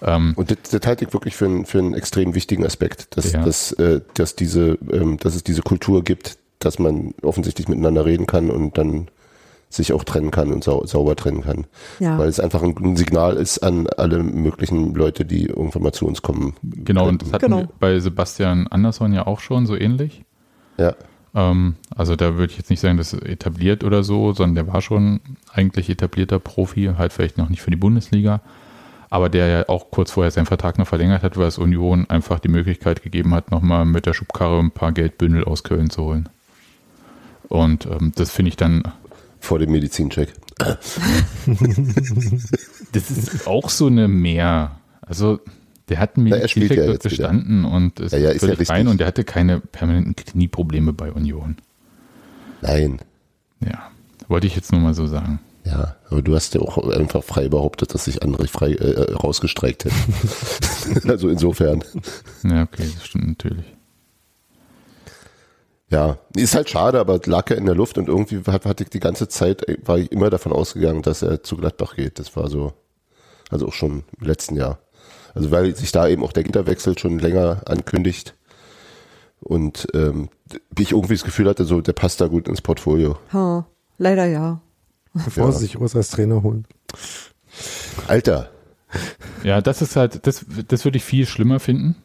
Ähm, Und das, das halte ich wirklich für, einen- für einen extrem wichtigen Aspekt, dass, Ja. dass, äh, dass, diese, ähm, dass es diese Kultur gibt, dass man offensichtlich miteinander reden kann und dann sich auch trennen kann und sau, sauber trennen kann. Ja. Weil es einfach ein, ein Signal ist an alle möglichen Leute, die irgendwann mal zu uns kommen. genau, und das hatten Genau. wir bei Sebastian Andersson ja auch schon so ähnlich. Ja. Ähm, also da würde ich jetzt nicht sagen, das ist etabliert oder so, sondern der war schon eigentlich etablierter Profi, halt vielleicht noch nicht für die Bundesliga, aber der ja auch kurz vorher seinen Vertrag noch verlängert hat, weil es Union einfach die Möglichkeit gegeben hat, nochmal mit der Schubkarre ein paar Geldbündel aus Köln zu holen. Und ähm, das finde ich dann, Vor dem Medizincheck. das ist auch so eine Mehr. Also der hat einen Medizincheck ja jetzt wieder. bestanden und ist, Ja, ja, ist ja völlig fein und der hatte keine permanenten Knieprobleme bei Union. Nein. Ja, wollte ich jetzt nur mal so sagen. Ja, aber du hast ja auch einfach frei behauptet, dass sich andere frei äh, rausgestreikt hätten. also insofern. Ja, okay, das stimmt natürlich. Ja, ist halt schade, aber lag er in der Luft und irgendwie hat- hatte ich die ganze Zeit, äh, war ich immer davon ausgegangen, dass er zu Gladbach geht. Das war so, also auch schon im letzten Jahr. Also weil sich da eben auch der Hinterwechsel schon länger ankündigt und ähm, ich irgendwie das Gefühl hatte, so der passt da gut ins Portfolio. Ha, leider ja. Bevor Ja. sie sich Urs als Trainer holen. Alter, Ja, das ist halt, das, das würde ich viel schlimmer finden.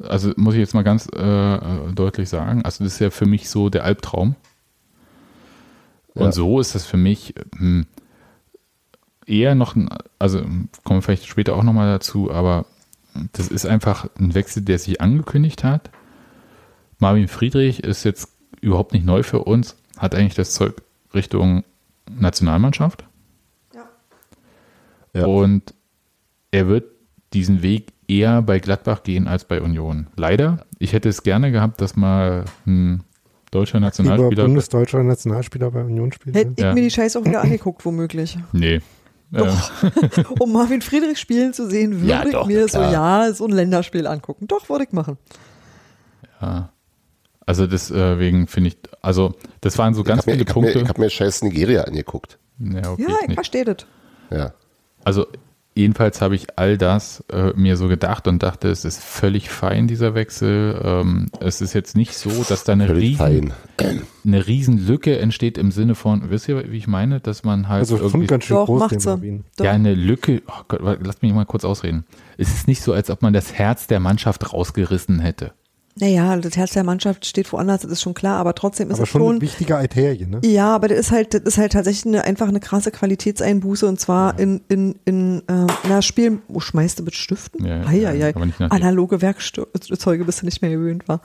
Also muss ich jetzt mal ganz äh, deutlich sagen. Also das ist ja für mich so der Albtraum. Und Ja. so ist das für mich, hm, eher noch, ein, also kommen wir vielleicht später auch nochmal dazu, aber das ist einfach ein Wechsel, der sich angekündigt hat. Marvin Friedrich ist jetzt überhaupt nicht neu für uns, hat eigentlich das Zeug Richtung Nationalmannschaft. Ja. Ja. Und er wird diesen Weg eher bei Gladbach gehen als bei Union. Leider. Ich hätte es gerne gehabt, dass mal ein deutscher Nationalspieler. bundesdeutscher Nationalspieler bei Union spielt. Hätte ne? ich Ja. mir die Scheiße auch wieder angeguckt, womöglich. Nee. Äh, Um Marvin Friedrich spielen zu sehen, würde Ja, ich doch, mir klar. so, ja, so ein Länderspiel angucken. Doch, würde ich machen. ja. Also deswegen finde ich, also das waren so ganz habe mir, viele ich hab mir, Punkte. ich hab mir scheiß Nigeria angeguckt. ja, okay, Ja, ich ich verstehe das. Ja. Also jedenfalls habe ich all das äh, mir so gedacht und dachte, es ist völlig fein, dieser Wechsel. Ähm, es ist jetzt nicht so, dass da eine riesen, eine riesen Lücke entsteht im Sinne von, wisst ihr, wie ich meine, dass man halt Also irgendwie ganz schön Doch, groß, macht den. Marvin. Ja eine Lücke, oh Gott, lasst mich mal kurz ausreden. Es ist nicht so, als ob man das Herz der Mannschaft rausgerissen hätte. Naja, das Herz der Mannschaft steht woanders, das ist schon klar, aber trotzdem ist Aber es schon schon. eine wichtige Arterie, ne? Ja, aber das ist halt, das ist halt tatsächlich eine, einfach eine krasse Qualitätseinbuße und zwar in, in, in ähm, na, Spielen, wo schmeißt du mit Stiften? Ja, ja, nicht nach dir. Analoge Werkzeuge bist du nicht mehr gewöhnt war.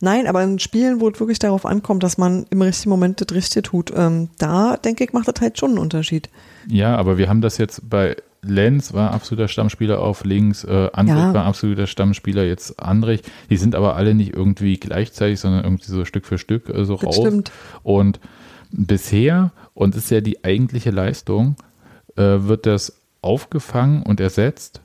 Nein, aber in Spielen, wo es wirklich darauf ankommt, dass man im richtigen Moment das Richtige tut, ähm, da denke ich, macht das halt schon einen Unterschied. Ja, aber wir haben das jetzt bei Lenz war absoluter Stammspieler auf links, äh, Andrich Ja. war absoluter Stammspieler, jetzt Andrich. Die sind aber alle nicht irgendwie gleichzeitig, sondern irgendwie so Stück für Stück äh, so Das raus. stimmt. Und bisher, und das ist ja die eigentliche Leistung, äh, wird das aufgefangen und ersetzt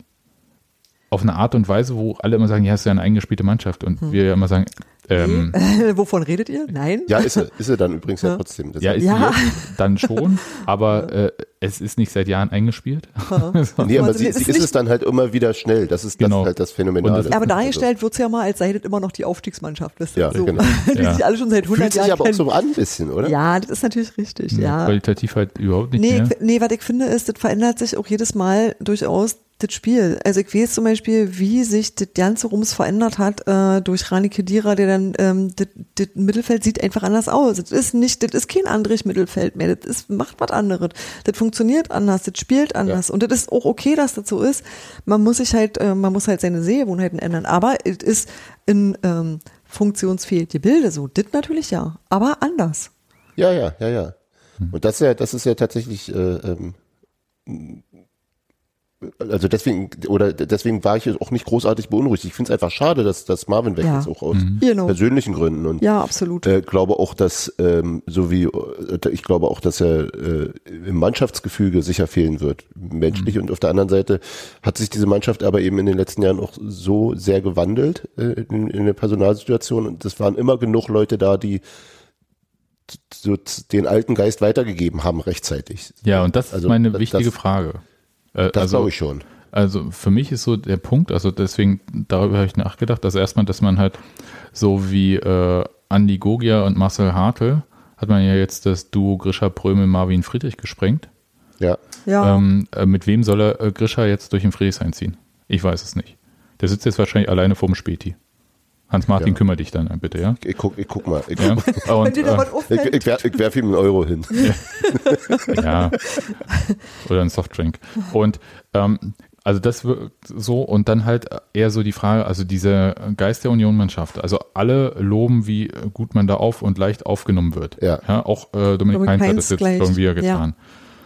auf eine Art und Weise, wo alle immer sagen, ja, es ist ja eine eingespielte Mannschaft. Und Hm. wir ja immer sagen, ähm, Wovon redet ihr? Nein? Ja, ist er, ist er dann übrigens ja, Ja. trotzdem. Das ja, ist Ja. sie dann schon, aber äh, es ist nicht seit Jahren eingespielt. nee, aber sie, es sie ist es dann halt immer wieder schnell. Das ist, Genau. das ist halt das Phänomenale. Das- Aber Also, dargestellt wird's ja mal, als sei das immer noch die Aufstiegsmannschaft. Das ist Ja, so, genau. die Ja. sich alle schon seit 100 fühlt sich Jahren aber auch so an ein bisschen, oder? Ja, das ist natürlich richtig, ja. Qualitativ halt überhaupt nicht Nee, mehr. ich, nee, was ich finde, ist, das verändert sich auch jedes Mal durchaus das Spiel. Also ich weiß zum Beispiel, wie sich das ganze Rums verändert hat äh, durch Rani Kedira, der dann ähm, das, das Mittelfeld sieht einfach anders aus. Das ist nicht, das ist kein Andrich Mittelfeld mehr. Das ist, macht was anderes. Das funktioniert anders, das spielt anders. Und das ist auch okay, dass das so ist. Man muss sich halt, äh, man muss halt seine Sehgewohnheiten ändern. Aber es ist in ähm, funktionsfähige Bilder so. Das natürlich ja, aber anders. Ja, ja, ja, ja. Und das ist ja, das ist ja tatsächlich, äh, ähm, also deswegen, oder deswegen war ich auch nicht großartig beunruhigt. Ich finde es einfach schade, dass, dass Marvin weg Ja. ist, auch aus Genau. persönlichen Gründen. Und Ja, absolut. äh, glaube auch, dass, ähm, so wie, äh, ich glaube auch, dass er äh, im Mannschaftsgefüge sicher fehlen wird, menschlich. Und auf der anderen Seite hat sich diese Mannschaft aber eben in den letzten Jahren auch so sehr gewandelt äh, in, in der Personalsituation. Und es waren immer genug Leute da, die so den alten Geist weitergegeben haben rechtzeitig. Ja, und das Also, ist meine wichtige das- Frage. Äh, Das also, glaube ich schon. Also für mich ist so der Punkt, also deswegen, darüber habe ich nachgedacht, dass erstmal, dass man halt so wie äh, Andi Gogia und Marcel Hartl, hat man ja jetzt das Duo Grisha Prömel Marvin Friedrich gesprengt. Ja. ja. Ähm, äh, mit wem soll er äh, Grisha jetzt durch den Friedrichshain ziehen? Ich weiß es nicht. Der sitzt jetzt wahrscheinlich alleine vorm Späti. Hans-Martin, Ja. kümmere dich dann bitte, ja? Ich guck, ich guck mal. Ich, ja? Und, äh, ich, ich, werf, ich werf ihm einen Euro hin. Ja. Oder ein Softdrink. Und ähm, also das wird so und dann halt eher so die Frage, also diese Geist der Union-Mannschaft. Also alle loben, wie gut man da auf und leicht aufgenommen wird. Ja. auch äh, Dominik Heinz hat das jetzt gleich. irgendwie ja getan.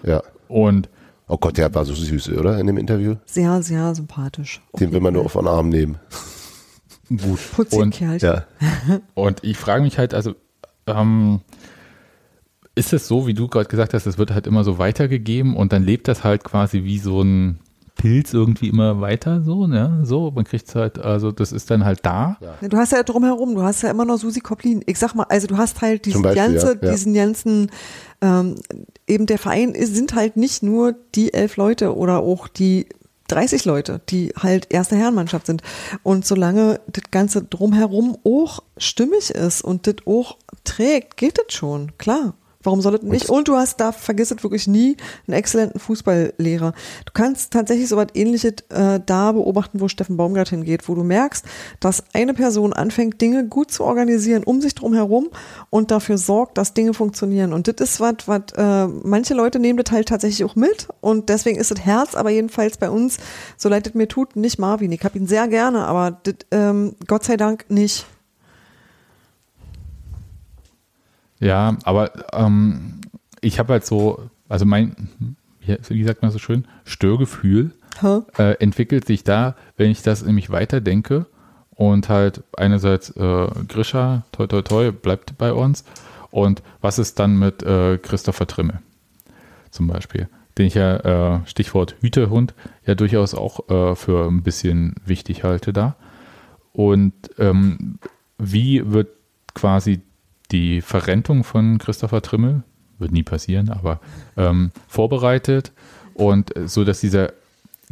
Ja. Und Oh Gott, der war so süß, oder? In dem Interview. sehr, sehr sympathisch. Den will man nur auf den Arm nehmen. Gut. Putzig Und, Kerlchen. Ja. und ich frage mich halt, also ähm, ist es so, wie du gerade gesagt hast, es wird halt immer so weitergegeben und dann lebt das halt quasi wie so ein Pilz irgendwie immer weiter, so, ne? So, man kriegt es halt, also das ist dann halt da. Ja. Du hast ja drumherum, du hast ja immer noch Susi Koplin. Ich sag mal, also du hast halt diesen Beispiel, ganze, ja. diesen ganzen, ähm, eben der Verein ist, sind halt nicht nur die elf Leute oder auch die 30 Leute, die halt erste Herrenmannschaft sind. Und solange das Ganze drumherum auch stimmig ist und das auch trägt, geht das schon, klar. Warum soll es nicht? Und du hast da, vergiss es wirklich nie, einen exzellenten Fußballlehrer. Du kannst tatsächlich so was ähnliches äh, da beobachten, wo Steffen Baumgart hingeht, wo du merkst, dass eine Person anfängt, Dinge gut zu organisieren um sich drum herum und dafür sorgt, dass Dinge funktionieren. Und das ist was, was äh, manche Leute nehmen das halt tatsächlich auch mit und deswegen ist das Herz, aber jedenfalls bei uns, so leid es mir tut, nicht Marvin. Ich hab ihn sehr gerne, aber das, ähm, Gott sei Dank nicht. Ja, aber ähm, ich habe halt so, also mein, wie sagt man so schön, Störgefühl äh, entwickelt sich da, wenn ich das nämlich weiterdenke und halt einerseits äh, Grisha, toi toi toi, bleibt bei uns und was ist dann mit äh, Christopher Trimmel zum Beispiel, den ich ja, äh, Stichwort Hütehund, ja durchaus auch äh, für ein bisschen wichtig halte da. Und ähm, wie wird quasi die Verrentung von Christopher Trimmel, wird nie passieren, aber ähm, vorbereitet und äh, so, dass dieser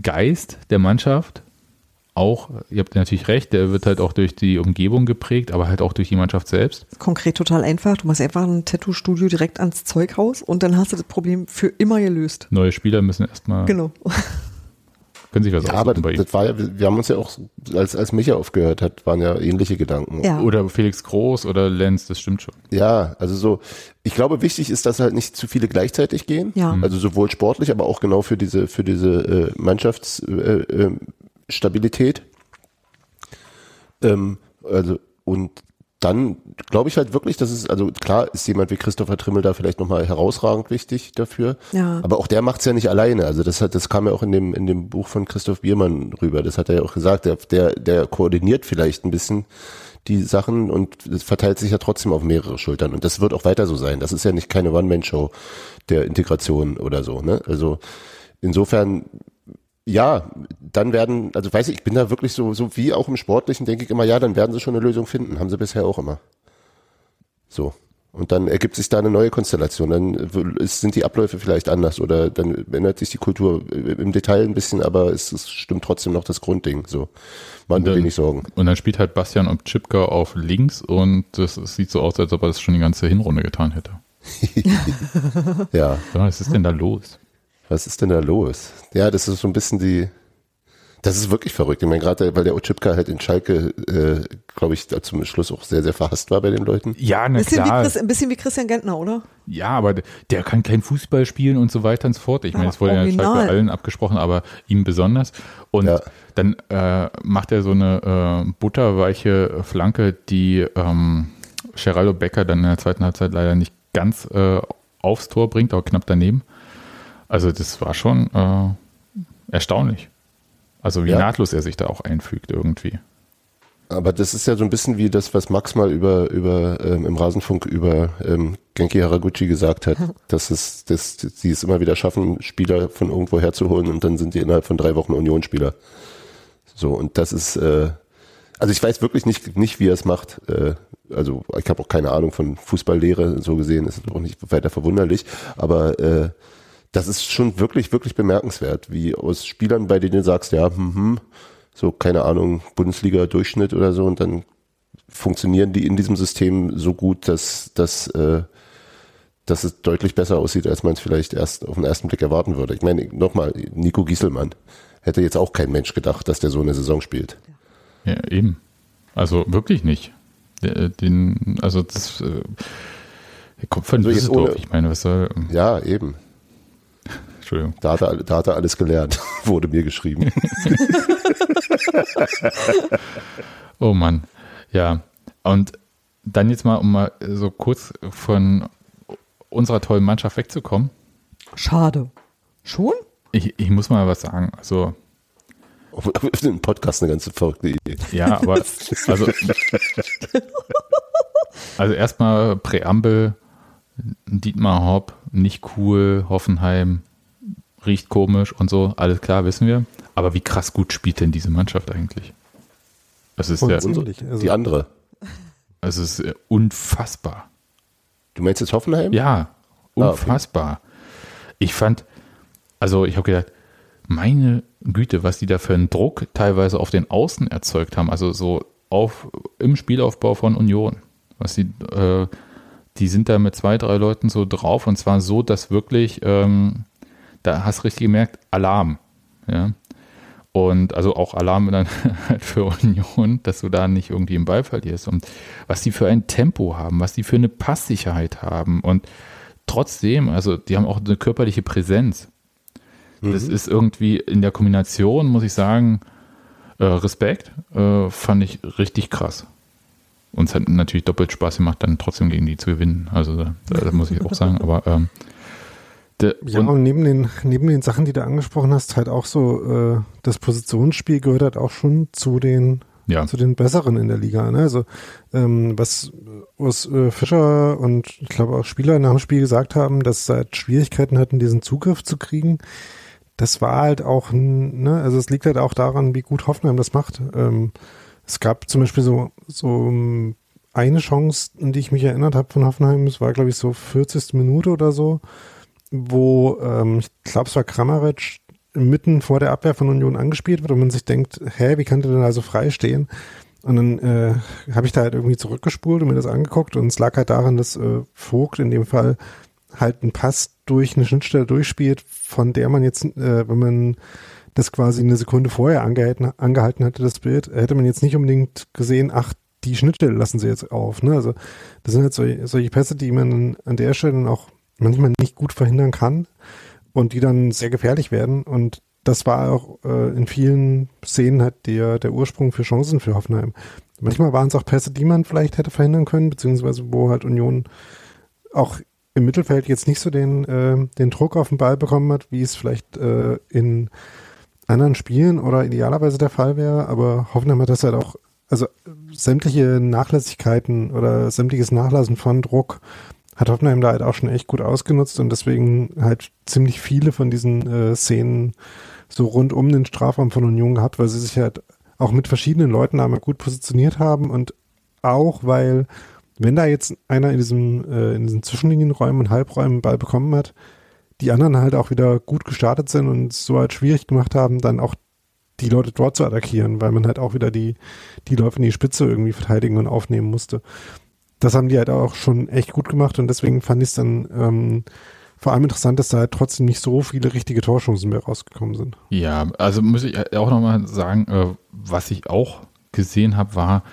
Geist der Mannschaft auch, ihr habt natürlich recht, der wird halt auch durch die Umgebung geprägt, aber halt auch durch die Mannschaft selbst. Konkret total einfach. Du machst einfach ein Tattoo-Studio direkt ans Zeughaus und dann hast du das Problem für immer gelöst. Neue Spieler müssen erstmal, Genau. Können sich was Ja, aber bei ihm. das war ja, wir haben uns ja auch, als, als Micha aufgehört hat, waren ja ähnliche Gedanken. Ja. Oder Felix Groß oder Lenz, das stimmt schon. Ja, also so, ich glaube, wichtig ist, dass halt nicht zu viele gleichzeitig gehen. Ja. Also sowohl sportlich, aber auch genau für diese, für diese äh, Mannschaftsstabilität. Äh, Stabilität. ähm, also, und dann glaube ich halt wirklich, dass es, also klar ist jemand wie Christopher Trimmel da vielleicht nochmal herausragend wichtig dafür. Ja. Aber auch der macht's ja nicht alleine. Also das hat, das kam ja auch in dem, in dem Buch von Christoph Biermann rüber. Das hat er ja auch gesagt. Der, der, der koordiniert vielleicht ein bisschen die Sachen und verteilt sich ja trotzdem auf mehrere Schultern. Und das wird auch weiter so sein. Das ist ja nicht keine One-Man-Show der Integration oder so, ne? Also insofern, ja, dann werden, also weiß ich, ich bin da wirklich so, so wie auch im Sportlichen, denke ich immer, ja, dann werden sie schon eine Lösung finden. Haben sie bisher auch immer. So. Und dann ergibt sich da eine neue Konstellation. Dann ist, sind die Abläufe vielleicht anders oder dann ändert sich die Kultur im Detail ein bisschen, aber es, es stimmt trotzdem noch das Grundding. So. Man Und will dann- wenig Sorgen. Und dann spielt halt Bastian Obczipka auf links und das, es sieht so aus, als ob er das schon die ganze Hinrunde getan hätte. Ja. Ja, was ist denn da los? Was ist denn da los? Ja, das ist so ein bisschen die. Das ist wirklich verrückt. Ich meine, gerade weil der Ochipka halt in Schalke, äh, glaube ich, da zum Schluss auch sehr, sehr verhasst war bei den Leuten. Ja, na Bisschen wie klar. Chris, ein bisschen wie Christian Gentner, oder? Ja, aber der- kann kein Fußball spielen und so weiter und so fort. Ich meine, das wurde ja in. Schalke allen abgesprochen, aber ihm besonders. Und Ja. dann äh, macht er so eine äh, butterweiche Flanke, die ähm, Geraldo Becker dann in der zweiten Halbzeit leider nicht ganz äh, aufs Tor bringt, aber knapp daneben. Also das war schon äh, erstaunlich. Also wie Ja. nahtlos er sich da auch einfügt irgendwie. Aber das ist ja so ein bisschen wie das, was Max mal über, über ähm, im Rasenfunk über ähm, Genki Haraguchi gesagt hat, dass es, dass sie es immer wieder schaffen, Spieler von irgendwo herzuholen und dann sind die innerhalb von drei Wochen Unionsspieler. So, und das ist, äh, also ich weiß wirklich nicht, nicht wie er es macht. Äh, also ich habe auch keine Ahnung von Fußballlehre, so gesehen, ist auch nicht weiter verwunderlich, aber äh, das ist schon wirklich, wirklich bemerkenswert, wie aus Spielern, bei denen du sagst, ja, hm, hm, so, keine Ahnung, Bundesliga-Durchschnitt oder so, und dann funktionieren die in diesem System so gut, dass, dass, äh, dass es deutlich besser aussieht, als man es vielleicht erst auf den ersten Blick erwarten würde. Ich meine, nochmal, Nico Gieselmann hätte jetzt auch kein Mensch gedacht, dass der so eine Saison spielt. Ja, eben. Also wirklich nicht. Der, Den, also das, äh, kommt von jetzt Düsseldorf. ohne- Ich meine, was soll, Ja, eben. Entschuldigung. Da hat er, da hat er alles gelernt, wurde mir geschrieben. Oh Mann. Ja. Und dann jetzt mal, um mal so kurz von unserer tollen Mannschaft wegzukommen. Schade. Schon? Ich, ich muss mal was sagen. Also, Ein Podcast eine ganz verrückte Idee. ja, aber, also, also erstmal Präambel, Dietmar Hopp, nicht cool, Hoffenheim, riecht komisch und so, alles klar, wissen wir. Aber wie krass gut spielt denn diese Mannschaft eigentlich? Es ist, ja, Ähnlich, also- Die andere. es ist äh, unfassbar. Du meinst jetzt Hoffenheim? Ja, Ah, okay. unfassbar. Ich fand, also ich habe gedacht, meine Güte, was die da für einen Druck teilweise auf den Außen erzeugt haben, also so auf im Spielaufbau von Union, was die, äh, die sind da mit zwei, drei Leuten so drauf und zwar so, dass wirklich, ähm, da hast du richtig gemerkt, Alarm. Ja. Und also auch Alarm dann halt für Union, dass du da nicht irgendwie im Ball verlierst. Und was die für ein Tempo haben, was die für eine Passsicherheit haben. Und trotzdem, also die haben auch eine körperliche Präsenz. Mhm. Das ist irgendwie in der Kombination, muss ich sagen, äh, Respekt, äh, fand ich richtig krass. Und es hat natürlich doppelt Spaß gemacht, dann trotzdem gegen die zu gewinnen. Also da, da muss ich auch sagen, aber ähm, der, ja, und, und, neben den, neben den Sachen, die du angesprochen hast, halt auch so, äh, das Positionsspiel gehört halt auch schon zu den, ja. zu den Besseren in der Liga. Ne? Also ähm, was, was äh, Fischer und ich glaube auch Spieler nach dem Spiel gesagt haben, dass sie halt Schwierigkeiten hatten, diesen Zugriff zu kriegen. Das war halt auch, ne, also es liegt halt auch daran, wie gut Hoffenheim das macht. Ähm, es gab zum Beispiel so, so ähm, eine Chance, an die ich mich erinnert habe von Hoffenheim, es war, glaube ich, so 40. Minute oder so, wo, ähm, ich glaube, es war Kramaric mitten vor der Abwehr von Union angespielt wird und man sich denkt, hä, wie kann der denn also frei stehen? Und dann äh, habe ich da halt irgendwie zurückgespult und mir das angeguckt und es lag halt daran, dass äh, Vogt in dem Fall halt einen Pass durch eine Schnittstelle durchspielt, von der man jetzt, äh, wenn man das quasi eine Sekunde vorher angehalten, angehalten hatte, das Bild, hätte man jetzt nicht unbedingt gesehen, ach, die Schnittstelle lassen sie jetzt auf. Ne? Also das sind halt solche, solche Pässe, die man an der Stelle dann auch manchmal nicht gut verhindern kann und die dann sehr gefährlich werden. Und das war auch äh, in vielen Szenen halt der, der Ursprung für Chancen für Hoffenheim. Manchmal waren es auch Pässe, die man vielleicht hätte verhindern können, beziehungsweise wo halt Union auch im Mittelfeld jetzt nicht so den, äh, den Druck auf den Ball bekommen hat, wie es vielleicht äh, in anderen Spielen oder idealerweise der Fall wäre, aber Hoffenheim hat das halt auch, also sämtliche Nachlässigkeiten oder sämtliches Nachlassen von Druck hat Hoffenheim da halt auch schon echt gut ausgenutzt und deswegen halt ziemlich viele von diesen äh, Szenen so rund um den Strafraum von Union gehabt, weil sie sich halt auch mit verschiedenen Leuten einmal gut positioniert haben und auch weil wenn da jetzt einer in diesem äh, in diesen Zwischenlinienräumen und Halbräumen Ball bekommen hat, die anderen halt auch wieder gut gestartet sind und es so halt schwierig gemacht haben, dann auch die Leute dort zu attackieren, weil man halt auch wieder die, die Läufe in die Spitze irgendwie verteidigen und aufnehmen musste. Das haben die halt auch schon echt gut gemacht und deswegen fand ich es dann ähm, vor allem interessant, dass da halt trotzdem nicht so viele richtige Torchancen mehr rausgekommen sind. Ja, also muss ich auch nochmal sagen, äh, was ich auch gesehen habe, war,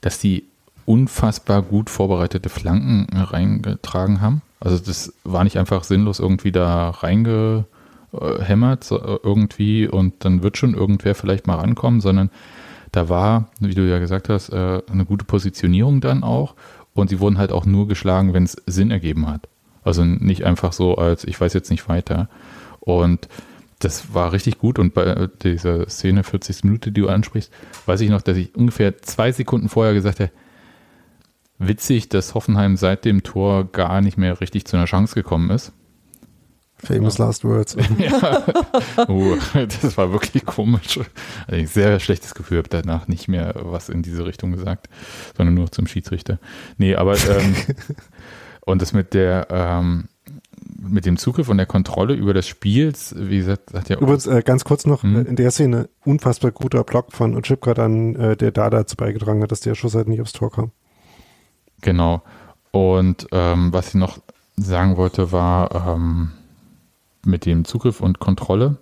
dass die unfassbar gut vorbereitete Flanken reingetragen haben. Also das war nicht einfach sinnlos irgendwie da reingehämmert irgendwie und dann wird schon irgendwer vielleicht mal rankommen, sondern da war, wie du ja gesagt hast, äh, eine gute Positionierung dann auch und sie wurden halt auch nur geschlagen, wenn es Sinn ergeben hat. Also nicht einfach so als ich weiß jetzt nicht weiter. Und das war richtig gut und bei dieser Szene 40. Minute, die du ansprichst, weiß ich noch, dass ich ungefähr zwei Sekunden vorher gesagt habe, witzig, dass Hoffenheim seit dem Tor gar nicht mehr richtig zu einer Chance gekommen ist. Famous ja. Last Words. ja. Oh, das war wirklich komisch. Also ein sehr schlechtes Gefühl, habe danach nicht mehr was in diese Richtung gesagt, sondern nur zum Schiedsrichter. Nee, aber ähm, und das mit der ähm, mit dem Zugriff und der Kontrolle über das Spiel, wie gesagt, hat ja Übrigens, äh, ganz kurz noch, hm? in der Szene unfassbar guter Block von Uchipka dann, äh, der da dazu beigetragen hat, dass der Schuss halt nicht aufs Tor kam. Genau. Und ähm, was ich noch sagen wollte, war ähm, mit dem Zugriff und Kontrolle.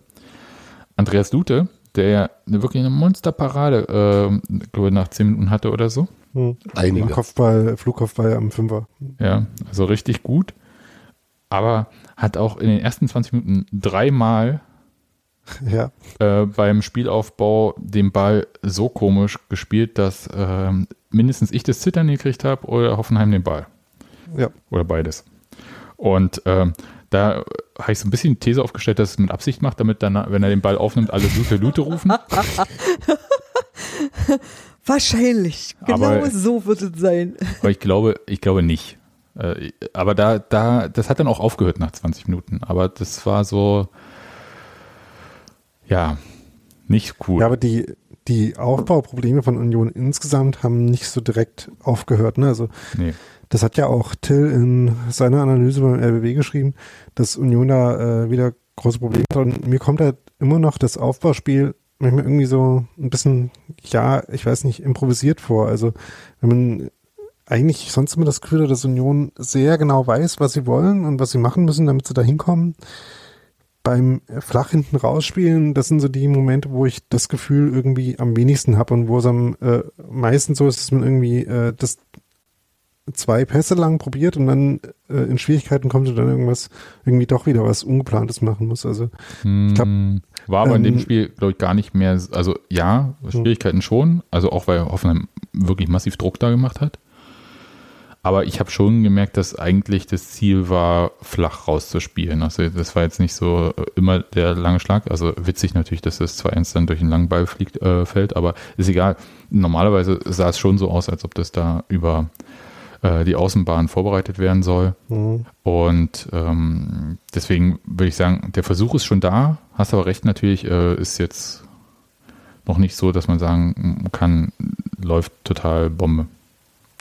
Andreas Lute, der ja eine, wirklich eine Monsterparade, äh, glaube ich, nach zehn Minuten hatte oder so. Hm. Einige. Kopfball, Flugkopfball am Fünfer. Ja, also richtig gut. Aber hat auch in den ersten 20 Minuten dreimal ja. äh, beim Spielaufbau den Ball so komisch gespielt, dass äh, mindestens ich das Zittern gekriegt habe oder Hoffenheim den Ball. Ja. Oder beides. Und äh, da habe ich so ein bisschen die These aufgestellt, dass es mit Absicht macht, damit dann, wenn er den Ball aufnimmt, alle Lute Lute rufen. Wahrscheinlich. Genau aber, so wird es sein. Aber ich glaube, ich glaube nicht. Äh, aber da, da, das hat dann auch aufgehört nach 20 Minuten. Aber das war so, ja, nicht cool. Ja, aber die, die Aufbauprobleme von Union insgesamt haben nicht so direkt aufgehört. Ne? Also nee. Das hat ja auch Till in seiner Analyse beim RBW geschrieben, dass Union da äh, wieder große Probleme hat. Und mir kommt halt immer noch das Aufbauspiel manchmal irgendwie so ein bisschen, ja, ich weiß nicht, improvisiert vor. Also wenn man eigentlich sonst immer das Gefühl hatte, dass Union sehr genau weiß, was sie wollen und was sie machen müssen, damit sie da hinkommen. Beim flach hinten rausspielen, das sind so die Momente, wo ich das Gefühl irgendwie am wenigsten habe und wo es am äh, meisten so ist, dass man irgendwie äh, das zwei Pässe lang probiert und dann äh, in Schwierigkeiten kommt und dann irgendwas, irgendwie doch wieder was Ungeplantes machen muss. Also ich glaube. Hm, War aber in dem ähm, Spiel, glaube ich, gar nicht mehr, also ja, Schwierigkeiten schon, also auch weil Hoffenheim wirklich massiv Druck da gemacht hat. Aber ich habe schon gemerkt, dass eigentlich das Ziel war, flach rauszuspielen. Also das war jetzt nicht so äh, immer der lange Schlag. Also witzig natürlich, dass das 2-1 dann durch einen langen Ball fliegt, äh, fällt, aber ist egal. Normalerweise sah es schon so aus, als ob das da über äh, die Außenbahn vorbereitet werden soll. Mhm. Und ähm, deswegen würde ich sagen, der Versuch ist schon da. Hast aber recht, natürlich äh, ist jetzt noch nicht so, dass man sagen kann, läuft total Bombe.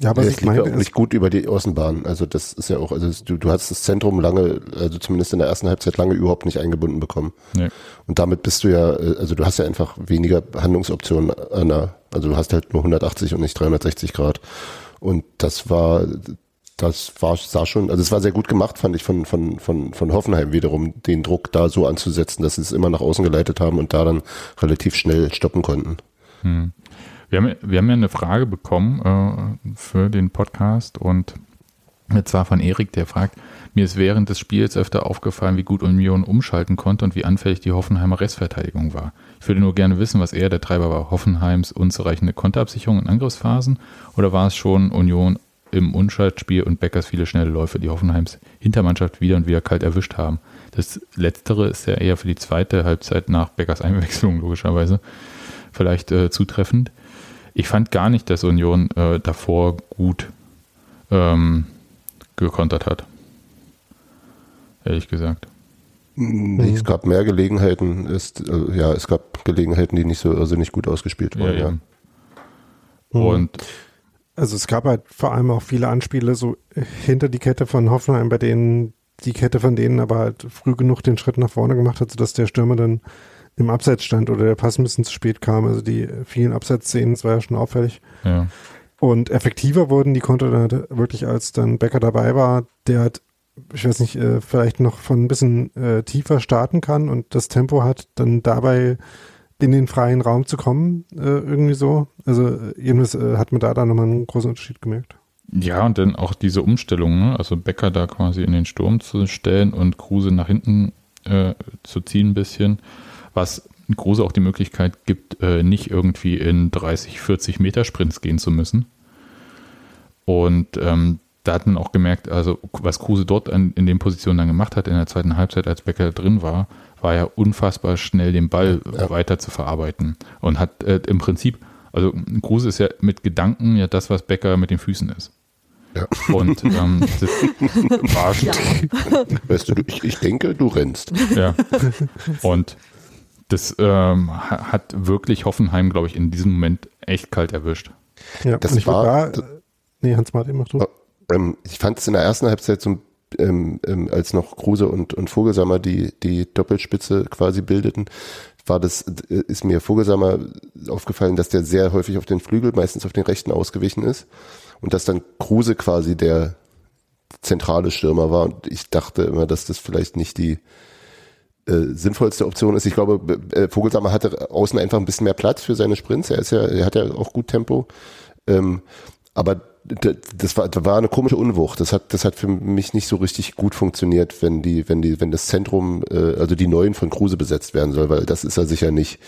Ja, was es ich lief ja meine auch nicht gut über die Außenbahn. Also das ist ja auch, also du, du hast das Zentrum lange, also zumindest in der ersten Halbzeit lange überhaupt nicht eingebunden bekommen. Nee. Und damit bist du ja, äh, also du hast ja einfach weniger Handlungsoptionen an der, also du hast halt nur 180 und nicht 360 Grad. Und das war, das war, sah schon, also es war sehr gut gemacht, fand ich von, von, von, von Hoffenheim wiederum, den Druck da so anzusetzen, dass sie es immer nach außen geleitet haben und da dann relativ schnell stoppen konnten. Hm. Wir haben, wir haben ja eine Frage bekommen äh, für den Podcast und zwar von Erik, der fragt, mir ist während des Spiels öfter aufgefallen, wie gut Union umschalten konnte und wie anfällig die Hoffenheimer Restverteidigung war. Ich würde nur gerne wissen, was eher der Treiber war. Hoffenheims unzureichende Konterabsicherung in Angriffsphasen oder war es schon Union im Unschaltspiel und Beckers viele schnelle Läufe, die Hoffenheims Hintermannschaft wieder und wieder kalt erwischt haben? Das Letztere ist ja eher für die zweite Halbzeit nach Beckers Einwechslung logischerweise vielleicht äh, zutreffend. Ich fand gar nicht, dass Union äh, davor gut ähm, gekontert hat. Ehrlich gesagt. Es gab mehr Gelegenheiten, ist, äh, ja, es gab Gelegenheiten, die nicht so irrsinnig gut ausgespielt waren, ja. eben. Mhm. Und Also es gab halt vor allem auch viele Anspiele so hinter die Kette von Hoffenheim, bei denen die Kette von denen aber halt früh genug den Schritt nach vorne gemacht hat, sodass der Stürmer dann im Abseits stand oder der Pass ein bisschen zu spät kam. Also die vielen Abseitsszenen, das war ja schon auffällig. ja. Und effektiver wurden die Konter dann halt wirklich, als dann Becker dabei war, der hat, ich weiß nicht, äh, vielleicht noch von ein bisschen äh, tiefer starten kann und das Tempo hat, dann dabei in den freien Raum zu kommen, äh, irgendwie so. Also äh, jedenfalls äh, hat man da dann nochmal einen großen Unterschied gemerkt. Ja, und dann auch diese Umstellung, ne? also Becker da quasi in den Sturm zu stellen und Kruse nach hinten äh, zu ziehen ein bisschen, was Kruse auch die Möglichkeit gibt, nicht irgendwie in 30, 40 Meter Sprints gehen zu müssen. Und ähm, da hat man auch gemerkt, also was Kruse dort an, in den Positionen dann gemacht hat in der zweiten Halbzeit, als Becker drin war, war ja unfassbar schnell den Ball Ja. weiter zu verarbeiten. Und hat äh, im Prinzip, also Kruse ist ja mit Gedanken ja das, was Becker mit den Füßen ist. Ja. Und ähm, das war schon, Weißt du, du- ich, ich denke, du rennst. ja. Und das ähm, ha- hat wirklich Hoffenheim, glaube ich, in diesem Moment echt kalt erwischt. Ja, Das und ich war- war, da, nee, Hans-Martin, mach du. Ähm, ich fand es in der ersten Halbzeit so, ähm, ähm, als noch Kruse und, und Vogelsammer die, die Doppelspitze quasi bildeten, war das, äh, ist mir Vogelsammer aufgefallen, dass der sehr häufig auf den Flügel, meistens auf den rechten ausgewichen ist und dass dann Kruse quasi der zentrale Stürmer war und ich dachte immer, dass das vielleicht nicht die äh, sinnvollste Option ist. Ich glaube, äh, Vogelsammer hatte außen einfach ein bisschen mehr Platz für seine Sprints. Er ist ja, er hat ja auch gut Tempo. Ähm, aber das war, das war eine komische Unwucht. Das hat, das hat für mich nicht so richtig gut funktioniert, wenn die, wenn die, wenn das Zentrum, äh, also die Neuen von Kruse besetzt werden soll, weil das ist er sicher nicht.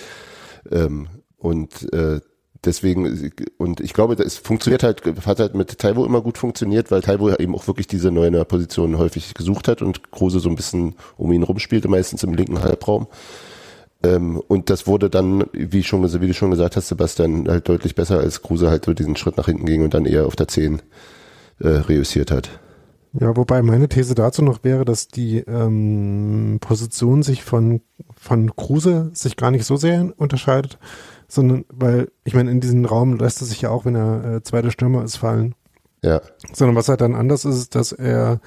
Ähm, und äh, deswegen, und ich glaube, es funktioniert halt, hat halt mit Taiwo immer gut funktioniert, weil Taiwo eben auch wirklich diese neue Position häufig gesucht hat und Kruse so ein bisschen um ihn rumspielte, meistens im linken Halbraum. Ähm, und das wurde dann, wie schon, wie du schon gesagt hast, Sebastian, halt deutlich besser, als Kruse halt so diesen Schritt nach hinten ging und dann eher auf der 10 äh, reüssiert hat. Ja, wobei meine These dazu noch wäre, dass die ähm, Position sich von, von Kruse sich gar nicht so sehr unterscheidet, sondern weil, ich meine, in diesen Raum lässt er sich ja auch, wenn er äh, zweiter Stürmer ist, fallen. Ja, Sondern was halt dann anders ist, ist, dass er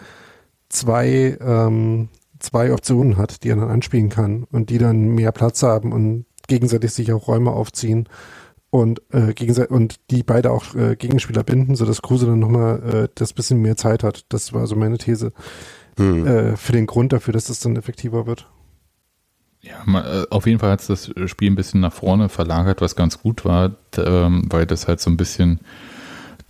zwei, ähm, zwei Optionen hat, die er dann anspielen kann und die dann mehr Platz haben und gegenseitig sich auch Räume aufziehen. und, äh, gegenseitig, und die beide auch äh, Gegenspieler binden, sodass Kruse dann nochmal äh, das bisschen mehr Zeit hat. Das war so meine These Hm. äh, für den Grund dafür, dass es dann effektiver wird. Ja, ma- äh, auf jeden Fall hat es das Spiel ein bisschen nach vorne verlagert, was ganz gut war, ähm, weil das halt so ein bisschen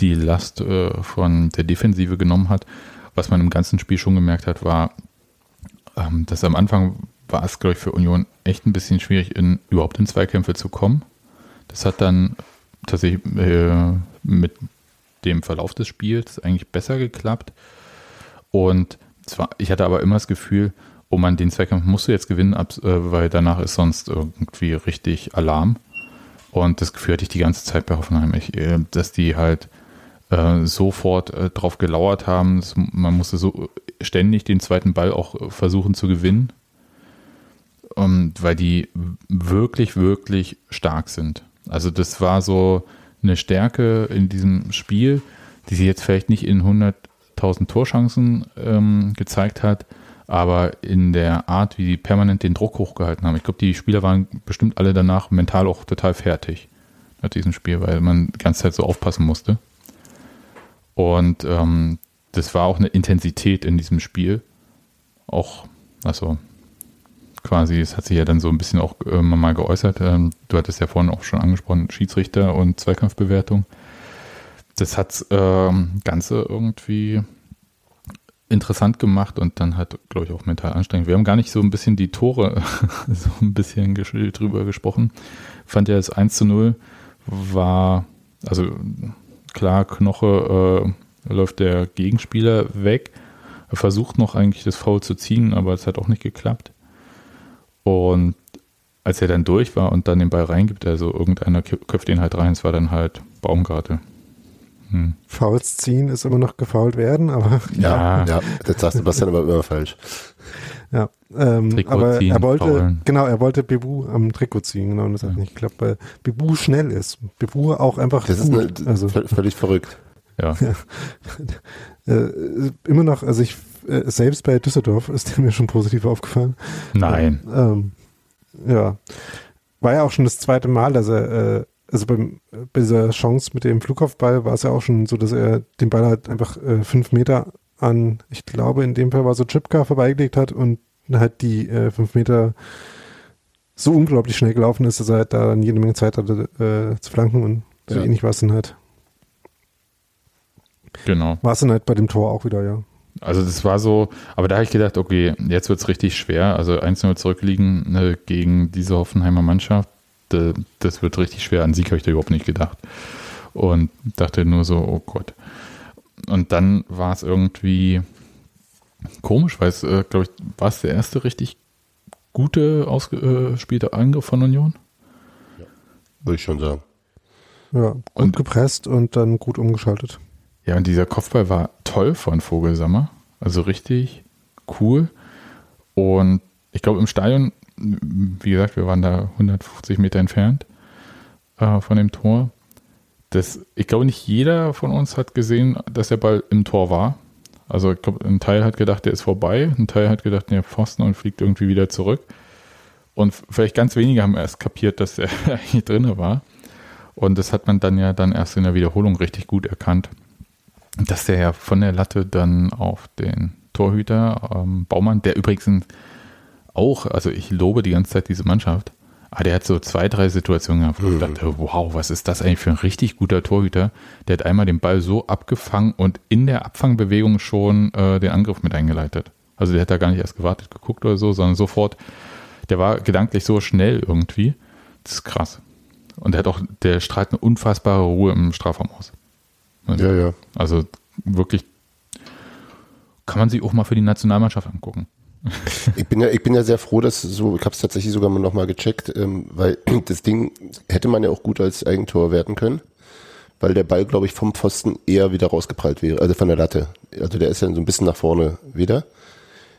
die Last äh, von der Defensive genommen hat. Was man im ganzen Spiel schon gemerkt hat, war, ähm, dass am Anfang war es, glaube ich, für Union echt ein bisschen schwierig, in, überhaupt in Zweikämpfe zu kommen. Das hat dann tatsächlich äh, mit dem Verlauf des Spiels eigentlich besser geklappt. Und zwar, ich hatte aber immer das Gefühl, oh man, den Zweikampf musst du jetzt gewinnen, äh, weil danach ist sonst irgendwie richtig Alarm. Und das Gefühl hatte ich die ganze Zeit bei Hoffenheim, ich, äh, dass die halt äh, sofort äh, drauf gelauert haben. Man musste so ständig den zweiten Ball auch äh, versuchen zu gewinnen, und weil die wirklich, wirklich stark sind. Also das war so eine Stärke in diesem Spiel, die sie jetzt vielleicht nicht in 100.000 Torchancen ähm, gezeigt hat, aber in der Art, wie die permanent den Druck hochgehalten haben. Ich glaube, die Spieler waren bestimmt alle danach mental auch total fertig nach diesem Spiel, weil man die ganze Zeit so aufpassen musste. Und ähm, das war auch eine Intensität in diesem Spiel. Auch, also quasi, es hat sich ja dann so ein bisschen auch äh, mal geäußert. Ähm, du hattest ja vorhin auch schon angesprochen, Schiedsrichter und Zweikampfbewertung. Das hat ähm, Ganze irgendwie interessant gemacht und dann halt, glaube ich, auch mental anstrengend. Wir haben gar nicht so ein bisschen die Tore so ein bisschen drüber gesprochen. Fand ja das 1 zu 0 war, also klar, Knoche äh, läuft der Gegenspieler weg. Er versucht noch eigentlich das Foul zu ziehen, aber es hat auch nicht geklappt. Und als er dann durch war und dann den Ball reingibt, also irgendeiner kö- köpft ihn halt rein, es war dann halt Baumgarte. Hm. Fouls ziehen ist immer noch gefoult werden, aber Ja. Ja, das sagt Sebastian aber immer falsch. ja. Ähm, Trikot aber ziehen, er wollte, faulen. genau, er wollte Bebu am Trikot ziehen, genau, und das hat Ja. nicht geklappt, weil Bebu schnell ist. Bebu auch einfach Das ist gut. eine, also völlig verrückt. Ja, äh, immer noch, also ich äh, selbst bei Düsseldorf ist der mir schon positiv aufgefallen. nein. Ähm, ja. War ja auch schon das zweite Mal, dass er, äh, also beim, bei dieser Chance mit dem Flugkopfball war es ja auch schon so, dass er den Ball halt einfach äh, fünf Meter an, ich glaube, in dem Fall war so Chipka vorbeigelegt hat und halt die äh, fünf Meter so unglaublich schnell gelaufen ist, dass er halt da dann jede Menge Zeit hatte äh, zu flanken und so Ja. ähnlich war es dann halt. Genau. War es dann halt bei dem Tor auch wieder, ja. Also das war so, aber da habe ich gedacht, okay, jetzt wird es richtig schwer. Also 1-0 zurückliegen äh, gegen diese Hoffenheimer Mannschaft, da, das wird richtig schwer. An Sieg habe ich da überhaupt nicht gedacht. Und dachte nur so, oh Gott. Und dann war es irgendwie komisch, weil es, äh, glaube ich, war es der erste richtig gute, ausgespielte Angriff von Union. Würde ich schon sagen. Ja, gut Und- gepresst und dann gut umgeschaltet. Ja, und dieser Kopfball war toll von Vogelsammer. Also richtig cool. Und ich glaube, im Stadion, wie gesagt, wir waren da 150 Meter entfernt äh, von dem Tor. Das, ich glaube, nicht jeder von uns hat gesehen, dass der Ball im Tor war. Also ich glaube, ein Teil hat gedacht, der ist vorbei, ein Teil hat gedacht, der Pfosten und fliegt irgendwie wieder zurück. Und vielleicht ganz wenige haben erst kapiert, dass er eigentlich drinne war. Und das hat man dann ja dann erst in der Wiederholung richtig gut erkannt dass der ja von der Latte dann auf den Torhüter ähm, Baumann, der übrigens auch, also ich lobe die ganze Zeit diese Mannschaft, aber der hat so zwei, drei Situationen gehabt, wo ich dachte, wow, was ist das eigentlich für ein richtig guter Torhüter? Der hat einmal den Ball so abgefangen und in der Abfangbewegung schon äh, den Angriff mit eingeleitet. Also der hat da gar nicht erst gewartet, geguckt oder so, sondern sofort, der war gedanklich so schnell irgendwie. Das ist krass. Und der hat auch, der strahlt eine unfassbare Ruhe im Strafraum aus. Ja, ja. Also wirklich kann man sich auch mal für die Nationalmannschaft angucken. Ich bin ja, ich bin ja sehr froh, dass so, ich habe es tatsächlich sogar mal nochmal gecheckt, ähm, weil das Ding hätte man ja auch gut als Eigentor werten können, weil der Ball, glaube ich, vom Pfosten eher wieder rausgeprallt wäre, also von der Latte. Also der ist ja so ein bisschen nach vorne wieder.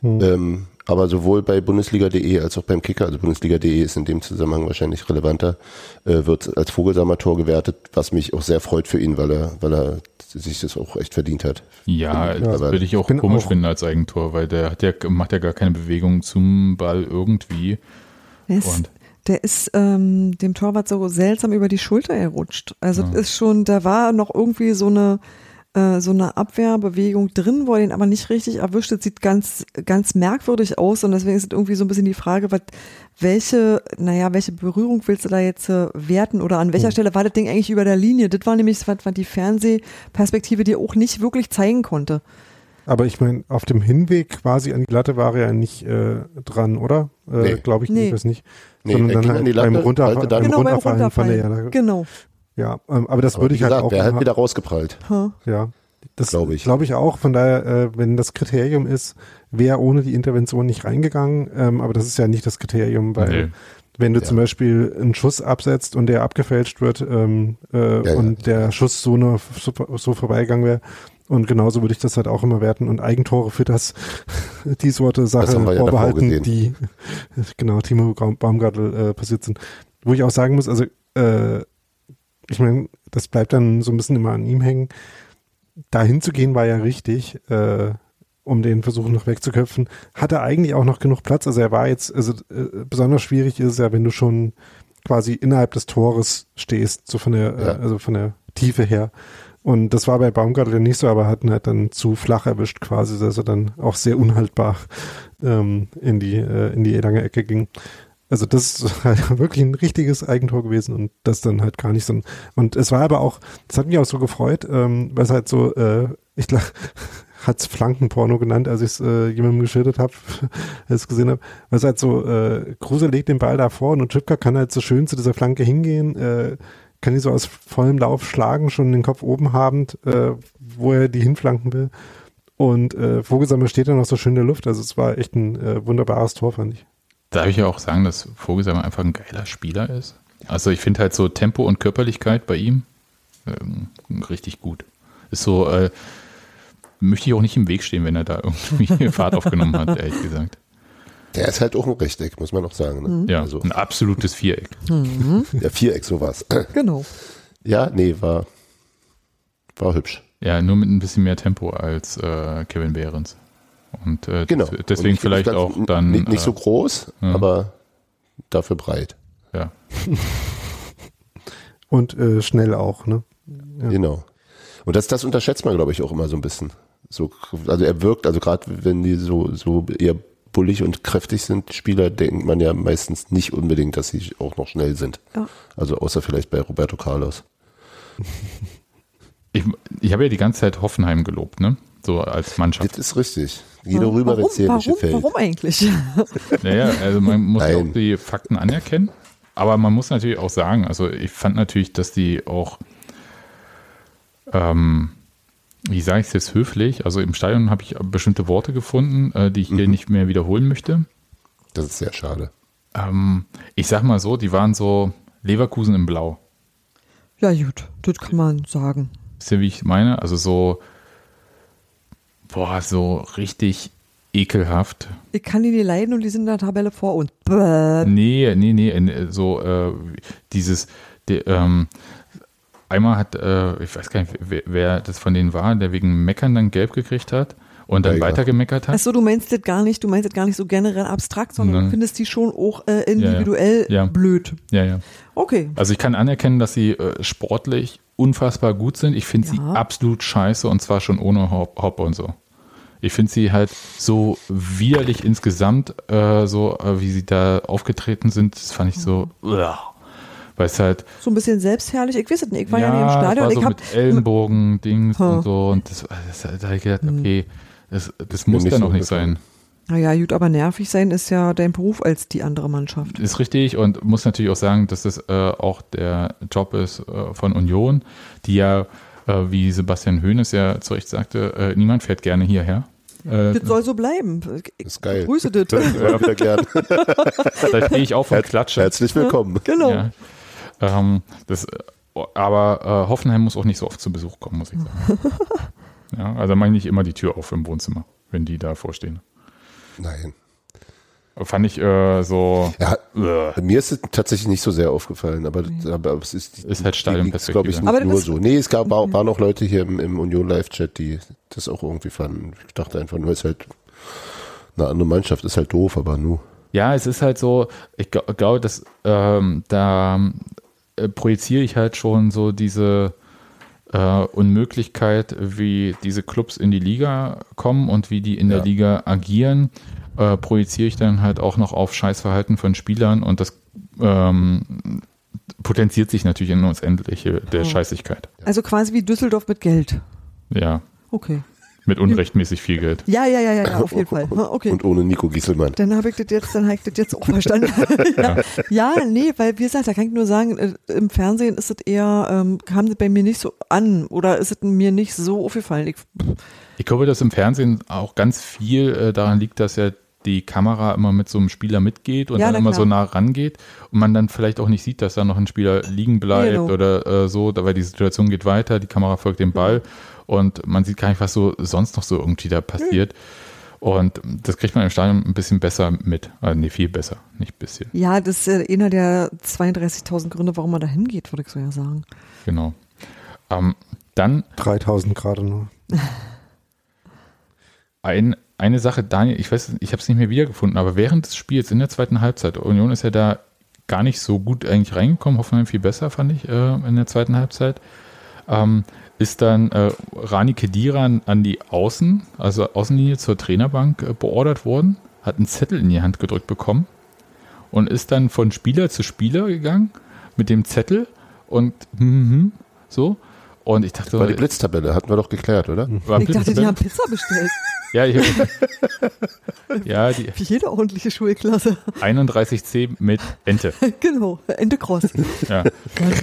Ähm, aber sowohl bei Bundesliga.de als auch beim Kicker, also Bundesliga.de ist in dem Zusammenhang wahrscheinlich relevanter, äh, wird als Vogelsamer Tor gewertet, was mich auch sehr freut für ihn, weil er, weil er sich das auch echt verdient hat. Ja, Ja, das würde ich auch bin komisch auch- finden als Eigentor, weil der hat ja, macht ja gar keine Bewegung zum Ball irgendwie. Der ist, Und- der ist ähm, dem Torwart so seltsam über die Schulter gerutscht. Also Ja. das ist schon, da war noch irgendwie so eine äh, so eine Abwehrbewegung drin, wo er den aber nicht richtig erwischt. Das sieht ganz, ganz merkwürdig aus und deswegen ist es irgendwie so ein bisschen die Frage, was, welche, naja, welche Berührung willst du da jetzt äh, werten oder an welcher Stelle war das Ding eigentlich über der Linie? Das war nämlich, was, was die Fernsehperspektive dir auch nicht wirklich zeigen konnte. Aber ich meine, auf dem Hinweg quasi an die Latte war er ja nicht äh, dran, oder? Äh, Nee. Glaube ich Nee. jedenfalls nicht. Nee, Sondern er dann ging halt an die beim, Latte, Runter, beim Genau, beim Runterfallen von der Runterfallen. Genau. Ja, ähm, aber das Aber würde ich halt gesagt, auch der hat wieder rausgeprallt. Huh. Ja, das Glaube ich. Glaube ich auch. Von daher, äh, wenn das Kriterium ist, wäre ohne die Intervention nicht reingegangen. Ähm, aber das ist ja nicht das Kriterium, weil Nee. wenn du Ja. zum Beispiel einen Schuss absetzt und der abgefälscht wird ähm, äh, ja, und der Schuss so nur so, so vorbeigegangen wäre. Und genauso würde ich das halt auch immer werten. Und Eigentore für das, die Sorte Sache ja vorbehalten, gesehen. die genau Timo Baum- Baumgartel äh, passiert sind. Wo ich auch sagen muss, also äh, ich meine, das bleibt dann so ein bisschen immer an ihm hängen. Dahin zu gehen war ja richtig, äh, um den Versuch noch wegzuköpfen. Hatte eigentlich auch noch genug Platz. Also er war jetzt, also äh, besonders schwierig ist ja, wenn du schon quasi innerhalb des Tores stehst, so von der, Ja. äh, also von der Tiefe her. Und das war bei Baumgartel ja nicht so, aber hatten halt dann zu flach erwischt quasi, dass er dann auch sehr unhaltbar ähm, in die äh, in die lange Ecke ging. Also das ist halt wirklich ein richtiges Eigentor gewesen und das dann halt gar nicht so und es war aber auch, das hat mich auch so gefreut, ähm, weil es halt so, äh, ich glaube, hat's Flankenporno genannt, als ich es äh, jemandem geschildert habe, als ich es gesehen habe, weil es halt so, äh, Kruse legt den Ball da vor und Chipka kann halt so schön zu dieser Flanke hingehen, äh, kann die so aus vollem Lauf schlagen, schon den Kopf oben habend, äh, wo er die hinflanken will. Und äh, Vogelsammer steht dann noch so schön in der Luft. Also es war echt ein äh, wunderbares Tor, fand ich. Darf ich ja auch sagen, dass Vogelsammer einfach ein geiler Spieler ist? Also ich finde halt so Tempo und Körperlichkeit bei ihm ähm, richtig gut. Ist so, äh, möchte ich auch nicht im Weg stehen, wenn er da irgendwie Fahrt aufgenommen hat, ehrlich gesagt. Der ist halt auch ein Rechteck, muss man auch sagen. Ne? Ja, Also, ein absolutes Viereck. ja, Viereck, sowas. Genau. Ja, nee, war, war hübsch. Ja, nur mit ein bisschen mehr Tempo als äh, Kevin Behrens. Und äh, Genau. des- Und deswegen finde vielleicht auch dann. Nicht, nicht so äh, groß, ja. aber dafür breit. ja. Und äh, schnell auch, ne? Ja. Genau. Und das, das unterschätzt man, glaube ich, auch immer so ein bisschen. So, also er wirkt, also gerade wenn die so, so eher bullig und kräftig sind, Spieler, denkt man ja meistens nicht unbedingt, dass sie auch noch schnell sind. Ja. Also außer vielleicht bei Roberto Carlos. Ich, ich habe ja die ganze Zeit Hoffenheim gelobt, ne? So als Mannschaft. Das ist richtig. Guido Rüber, wenn warum, es dir nicht warum, gefällt. warum eigentlich? Naja, also man muss ja Nein. auch die Fakten anerkennen. Aber man muss natürlich auch sagen, also ich fand natürlich, dass die auch, ähm, wie sage ich es jetzt höflich, also im Stadion habe ich bestimmte Worte gefunden, äh, die ich Mhm. hier nicht mehr wiederholen möchte. Das ist sehr schade. Ähm, ich sag mal so, die waren so Leverkusen in Blau. ja, gut, das kann man sagen. Wisst ihr, wie ich meine? Also so, boah, so richtig ekelhaft. Ich kann die nicht leiden und die sind in der Tabelle vor uns. Bäh. Nee, nee, nee, so äh, dieses, die, ähm, einmal hat, äh, ich weiß gar nicht, wer, wer das von denen war, der wegen Meckern dann gelb gekriegt hat und dann Geiger. weiter gemeckert hat. Achso, du meinst das gar nicht, du meinst das gar nicht so generell abstrakt, sondern Ne. du findest die schon auch äh, individuell Ja, ja. blöd. Ja, ja. Okay. Also ich kann anerkennen, dass sie äh, sportlich unfassbar gut sind. Ich finde sie Ja. absolut scheiße und zwar schon ohne Hop, Hop und so. Ich finde sie halt so widerlich insgesamt, äh, so äh, wie sie da aufgetreten sind, das fand ich so, uah. weil es halt So ein bisschen selbstherrlich. Ich weiß es nicht, ich war ja, nicht im Stadion. war ich so hab, mit Ellenbogen, Dings Ha. und so und das, das da hab ich gedacht, okay, das, das muss nicht dann so auch nicht gefallen. sein. Naja, gut, aber nervig sein ist ja dein Beruf als die andere Mannschaft. Ist richtig und muss natürlich auch sagen, dass das äh, auch der Job ist äh, von Union, die ja, äh, wie Sebastian Hoeneß ja zu Recht sagte, äh, niemand fährt gerne hierher. Äh, Das soll so bleiben. Ich Ist geil. grüße das. Ja, wieder gern. da stehe ich auf und klatsche. Herzlich willkommen. Genau. Ja. Ähm, das, aber äh, Hoffenheim muss auch nicht so oft zu Besuch kommen, muss ich sagen. ja, also mache ich immer die Tür auf im Wohnzimmer, wenn die da vorstehen. Nein. Fand ich äh, so. Ja, Äh, mir ist es tatsächlich nicht so sehr aufgefallen, aber, aber es ist, Ist halt glaube ich, nicht Aber nur so. Nee, es gab, war, waren auch Leute hier im, im Union Live-Chat, die das auch irgendwie fanden. Ich dachte einfach nur, es ist halt eine andere Mannschaft, ist halt doof, aber nu. Ja, es ist halt so, ich gl- glaube, dass ähm, da äh, projiziere ich halt schon so diese äh, Unmöglichkeit, wie diese Clubs in die Liga kommen und wie die in der Ja. Liga agieren, äh, projiziere ich dann halt auch noch auf Scheißverhalten von Spielern und das ähm, potenziert sich natürlich in uns Endliche der Oh. Scheißigkeit. Also quasi wie Düsseldorf mit Geld. Ja, Okay. Mit unrechtmäßig viel Geld. Ja, ja, ja, ja, ja auf jeden Fall. Okay. Und ohne Nico Gieselmann. Dann habe ich das jetzt, dann habe ich das jetzt auch verstanden. ja. ja, nee, weil wie gesagt, da kann ich nur sagen, äh, im Fernsehen ist es eher, ähm, kam das bei mir nicht so an oder ist es mir nicht so aufgefallen. Ich, Ich glaube, dass im Fernsehen auch ganz viel äh, daran liegt, dass ja die Kamera immer mit so einem Spieler mitgeht und Ja, dann na immer klar. so nah rangeht und man dann vielleicht auch nicht sieht, dass da noch ein Spieler liegen bleibt Genau. oder äh, so, da- weil die Situation geht weiter, die Kamera folgt dem Ball und man sieht gar nicht, was so sonst noch so irgendwie da passiert. Und das kriegt man im Stadion ein bisschen besser mit. Also nee, viel besser, nicht ein bisschen. ja, das ist äh, einer der 32.000 Gründe, warum man da hingeht, würde ich so ja sagen. Genau. Ähm, dann 3000 gerade nur. Ein, eine Sache, Daniel, ich weiß, ich habe es nicht mehr wiedergefunden, aber während des Spiels in der zweiten Halbzeit, Union ist ja da gar nicht so gut eigentlich reingekommen, Hoffenheim viel besser, fand ich, äh, in der zweiten Halbzeit. Ähm, ist dann äh, Rani Kedira an, die Außen, also Außenlinie zur Trainerbank äh, beordert worden, hat einen Zettel in die Hand gedrückt bekommen und ist dann von Spieler zu Spieler gegangen mit dem Zettel und mhm, so. Und ich dachte, War die Blitztabelle, hatten wir doch geklärt, oder? war Ich dachte, die haben Pizza bestellt. ja, ich, ja, die Wie jede ordentliche Schulklasse. 31C mit Ente. genau, Ende Cross. Ja.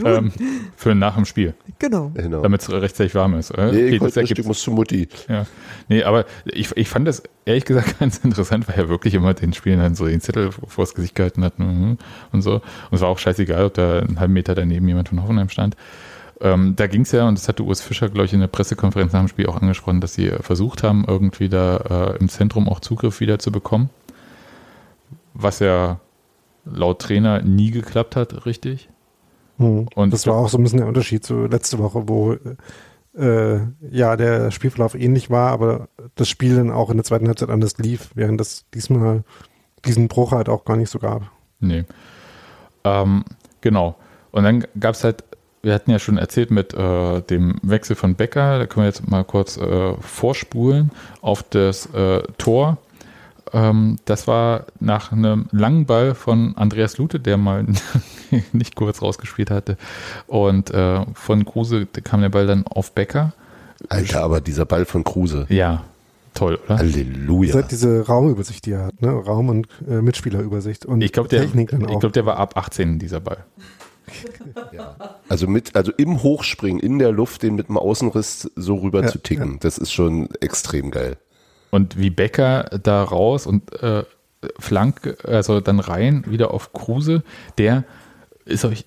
Ähm, für nach dem Spiel, genau. Genau. damit es rechtzeitig warm ist. Äh? nee, Okay, ich, das ich muss zu Mutti. ja. Nee, aber ich, ich fand das ehrlich gesagt ganz interessant, weil er wirklich immer den Spielern dann so den Zettel vor das Gesicht gehalten hat mhm, und so. Und es war auch scheißegal, ob da einen halben Meter daneben jemand von Hoffenheim stand. Ähm, da ging es ja, und das hatte Urs Fischer, glaube ich, in der Pressekonferenz nach dem Spiel auch angesprochen, dass sie äh, versucht haben, irgendwie da äh, im Zentrum auch Zugriff wieder zu bekommen. Was ja laut Trainer nie geklappt hat, richtig. Hm. Und das war auch so ein bisschen der Unterschied zu letzte Woche, wo äh, ja der Spielverlauf ähnlich war, aber das Spiel dann auch in der zweiten Halbzeit anders lief, während das diesmal diesen Bruch halt auch gar nicht so gab. Nee. Ähm, genau. Und dann gab es halt, wir hatten ja schon erzählt mit äh, dem Wechsel von Becker, da können wir jetzt mal kurz äh, vorspulen auf das äh, Tor. Ähm, das war nach einem langen Ball von Andreas Lute, der mal nicht kurz rausgespielt hatte. Und äh, von Kruse kam der Ball dann auf Becker. Alter, aber dieser Ball von Kruse. Ja, toll, oder? Halleluja. Seit diese Raumübersicht, die er hat, ne? Raum- und äh, Mitspielerübersicht und Ich glaube, der, Technik dann ich auch. glaub, der war ab 18, dieser Ball. Also mit, also im Hochspringen in der Luft, den mit dem Außenriss so rüber Ja, zu ticken, das ist schon extrem geil. Und wie Becker da raus und äh, Flank, also dann rein, wieder auf Kruse, der ist euch,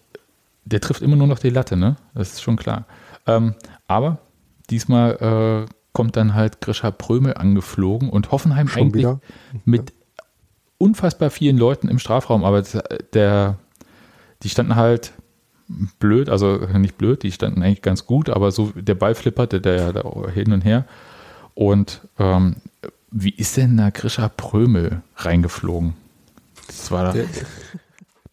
der trifft immer nur noch die Latte, ne? Das ist schon klar. Ähm, aber diesmal äh, kommt dann halt Grisha Prömel angeflogen und Hoffenheim Schon eigentlich wieder? mit unfassbar vielen Leuten im Strafraum, aber das- der, die standen halt blöd, also nicht blöd, die standen eigentlich ganz gut, aber so der Ball flipperte der da hin und her. Und ähm, wie ist denn da Grisha Prömel reingeflogen? Das war da, Der-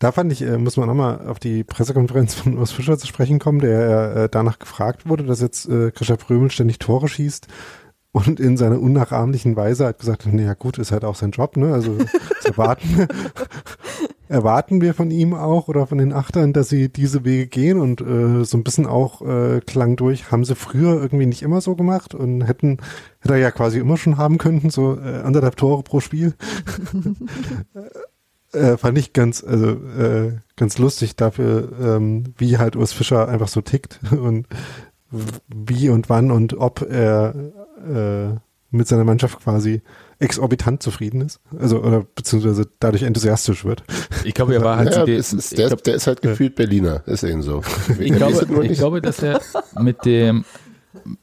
Da fand ich, äh, muss man nochmal auf die Pressekonferenz von Urs Fischer zu sprechen kommen, der äh, danach gefragt wurde, dass jetzt äh, Krischer Prömel ständig Tore schießt und in seiner unnachahmlichen Weise hat gesagt, naja gut, ist halt auch sein Job, ne? Also erwarten, erwarten wir von ihm auch oder von den Achtern, dass sie diese Wege gehen und äh, so ein bisschen auch äh, klang durch, haben sie früher irgendwie nicht immer so gemacht und hätten, hätte er ja quasi immer schon haben können, so äh, anderthalb Tore pro Spiel. äh, fand ich ganz, also äh, ganz lustig dafür, ähm, wie halt Urs Fischer einfach so tickt und wie und wann und ob er äh, mit seiner Mannschaft quasi exorbitant zufrieden ist. Also, oder beziehungsweise dadurch enthusiastisch wird. ich glaube, er war halt ja, so es ist, ich der, glaub- der ist halt gefühlt Berliner, ist eben so. ich glaube, ich glaube, dass er mit dem,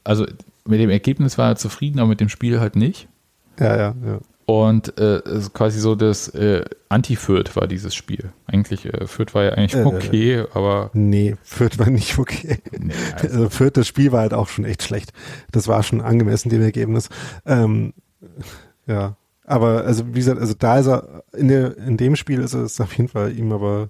also mit dem Ergebnis war er zufrieden, aber mit dem Spiel halt nicht. Ja, ja, ja. Und äh, quasi so das äh, Anti-Fürth war dieses Spiel. Eigentlich, äh, Fürth war ja eigentlich Äh, okay, aber Nee, Fürth war nicht okay. nee, also, Also Fürth, das Spiel war halt auch schon echt schlecht. Das war schon angemessen dem Ergebnis. Ähm, ja. aber also wie gesagt, also da ist er, in, der, in dem Spiel ist es auf jeden Fall ihm aber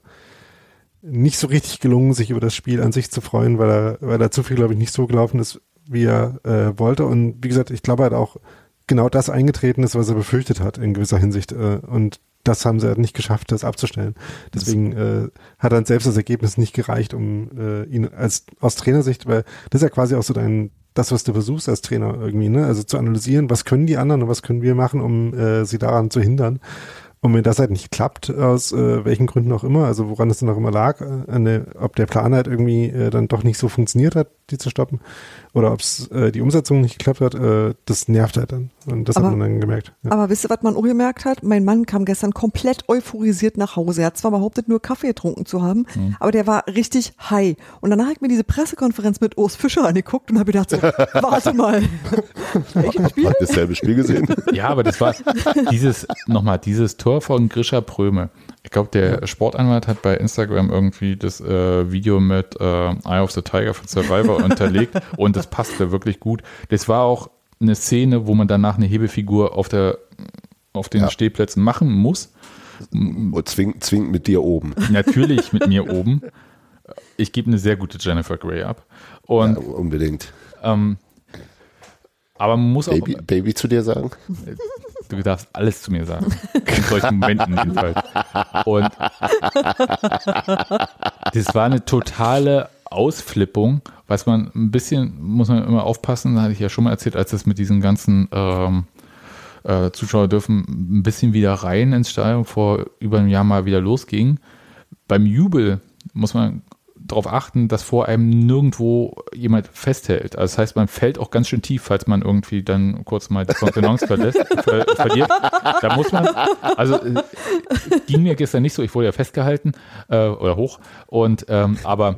nicht so richtig gelungen, sich über das Spiel an sich zu freuen, weil er, weil er zu viel, glaube ich, nicht so gelaufen ist, wie er äh, wollte. Und wie gesagt, ich glaube halt auch genau das eingetreten ist, was er befürchtet hat in gewisser Hinsicht. Äh, und das haben sie halt nicht geschafft, das abzustellen. Deswegen äh, hat dann selbst das Ergebnis nicht gereicht, um äh, ihn als aus Trainersicht, weil das ist ja quasi auch so dein das, was du versuchst als Trainer irgendwie, ne? Also zu analysieren, was können die anderen und was können wir machen, um äh, sie daran zu hindern. Und wenn das halt nicht klappt, aus äh, welchen Gründen auch immer, also woran es dann auch immer lag, äh, der, ob der Plan halt irgendwie äh, dann doch nicht so funktioniert hat, die zu stoppen, oder ob es äh, die Umsetzung nicht geklappt hat, äh, das nervt halt dann. Und das Aber- hat man dann gemerkt. Ja. Aber wisst ihr, was man auch gemerkt hat? Mein Mann kam gestern komplett euphorisiert nach Hause. Er hat zwar behauptet, nur Kaffee getrunken zu haben, Mhm. aber der war richtig high. Und danach habe ich mir diese Pressekonferenz mit Urs Fischer angeguckt und habe gedacht so, warte mal. Welches Spiel? Hat dasselbe Spiel gesehen? Ja, aber das war dieses, nochmal, dieses Tor von Grisha Pröme. Ich glaube, der Sportanwalt hat bei Instagram irgendwie das äh, Video mit äh, Eye of the Tiger von Survivor unterlegt und das passte wirklich gut. Das war auch eine Szene, wo man danach eine Hebefigur auf, der, auf den Ja. Stehplätzen machen muss. Und zwingend, zwingend mit dir oben. Natürlich mit mir oben. Ich gebe eine sehr gute Jennifer Grey ab. Und, Ja, unbedingt. ähm, aber man muss auch. Baby, Baby zu dir sagen? Du darfst alles zu mir sagen. In solchen Momenten jedenfalls. Und das war eine totale Ausflippung, was man ein bisschen, muss man immer aufpassen, hatte ich ja schon mal erzählt, als es mit diesen ganzen ähm, äh, Zuschauer dürfen ein bisschen wieder rein ins Stadion vor über einem Jahr mal wieder losging. Beim Jubel muss man darauf achten, dass vor einem nirgendwo jemand festhält. Also das heißt, man fällt auch ganz schön tief, falls man irgendwie dann kurz mal die Kontenance verlässt, ver verliert. Da muss man, also äh, ging mir gestern nicht so, ich wurde ja festgehalten äh, oder hoch und ähm, aber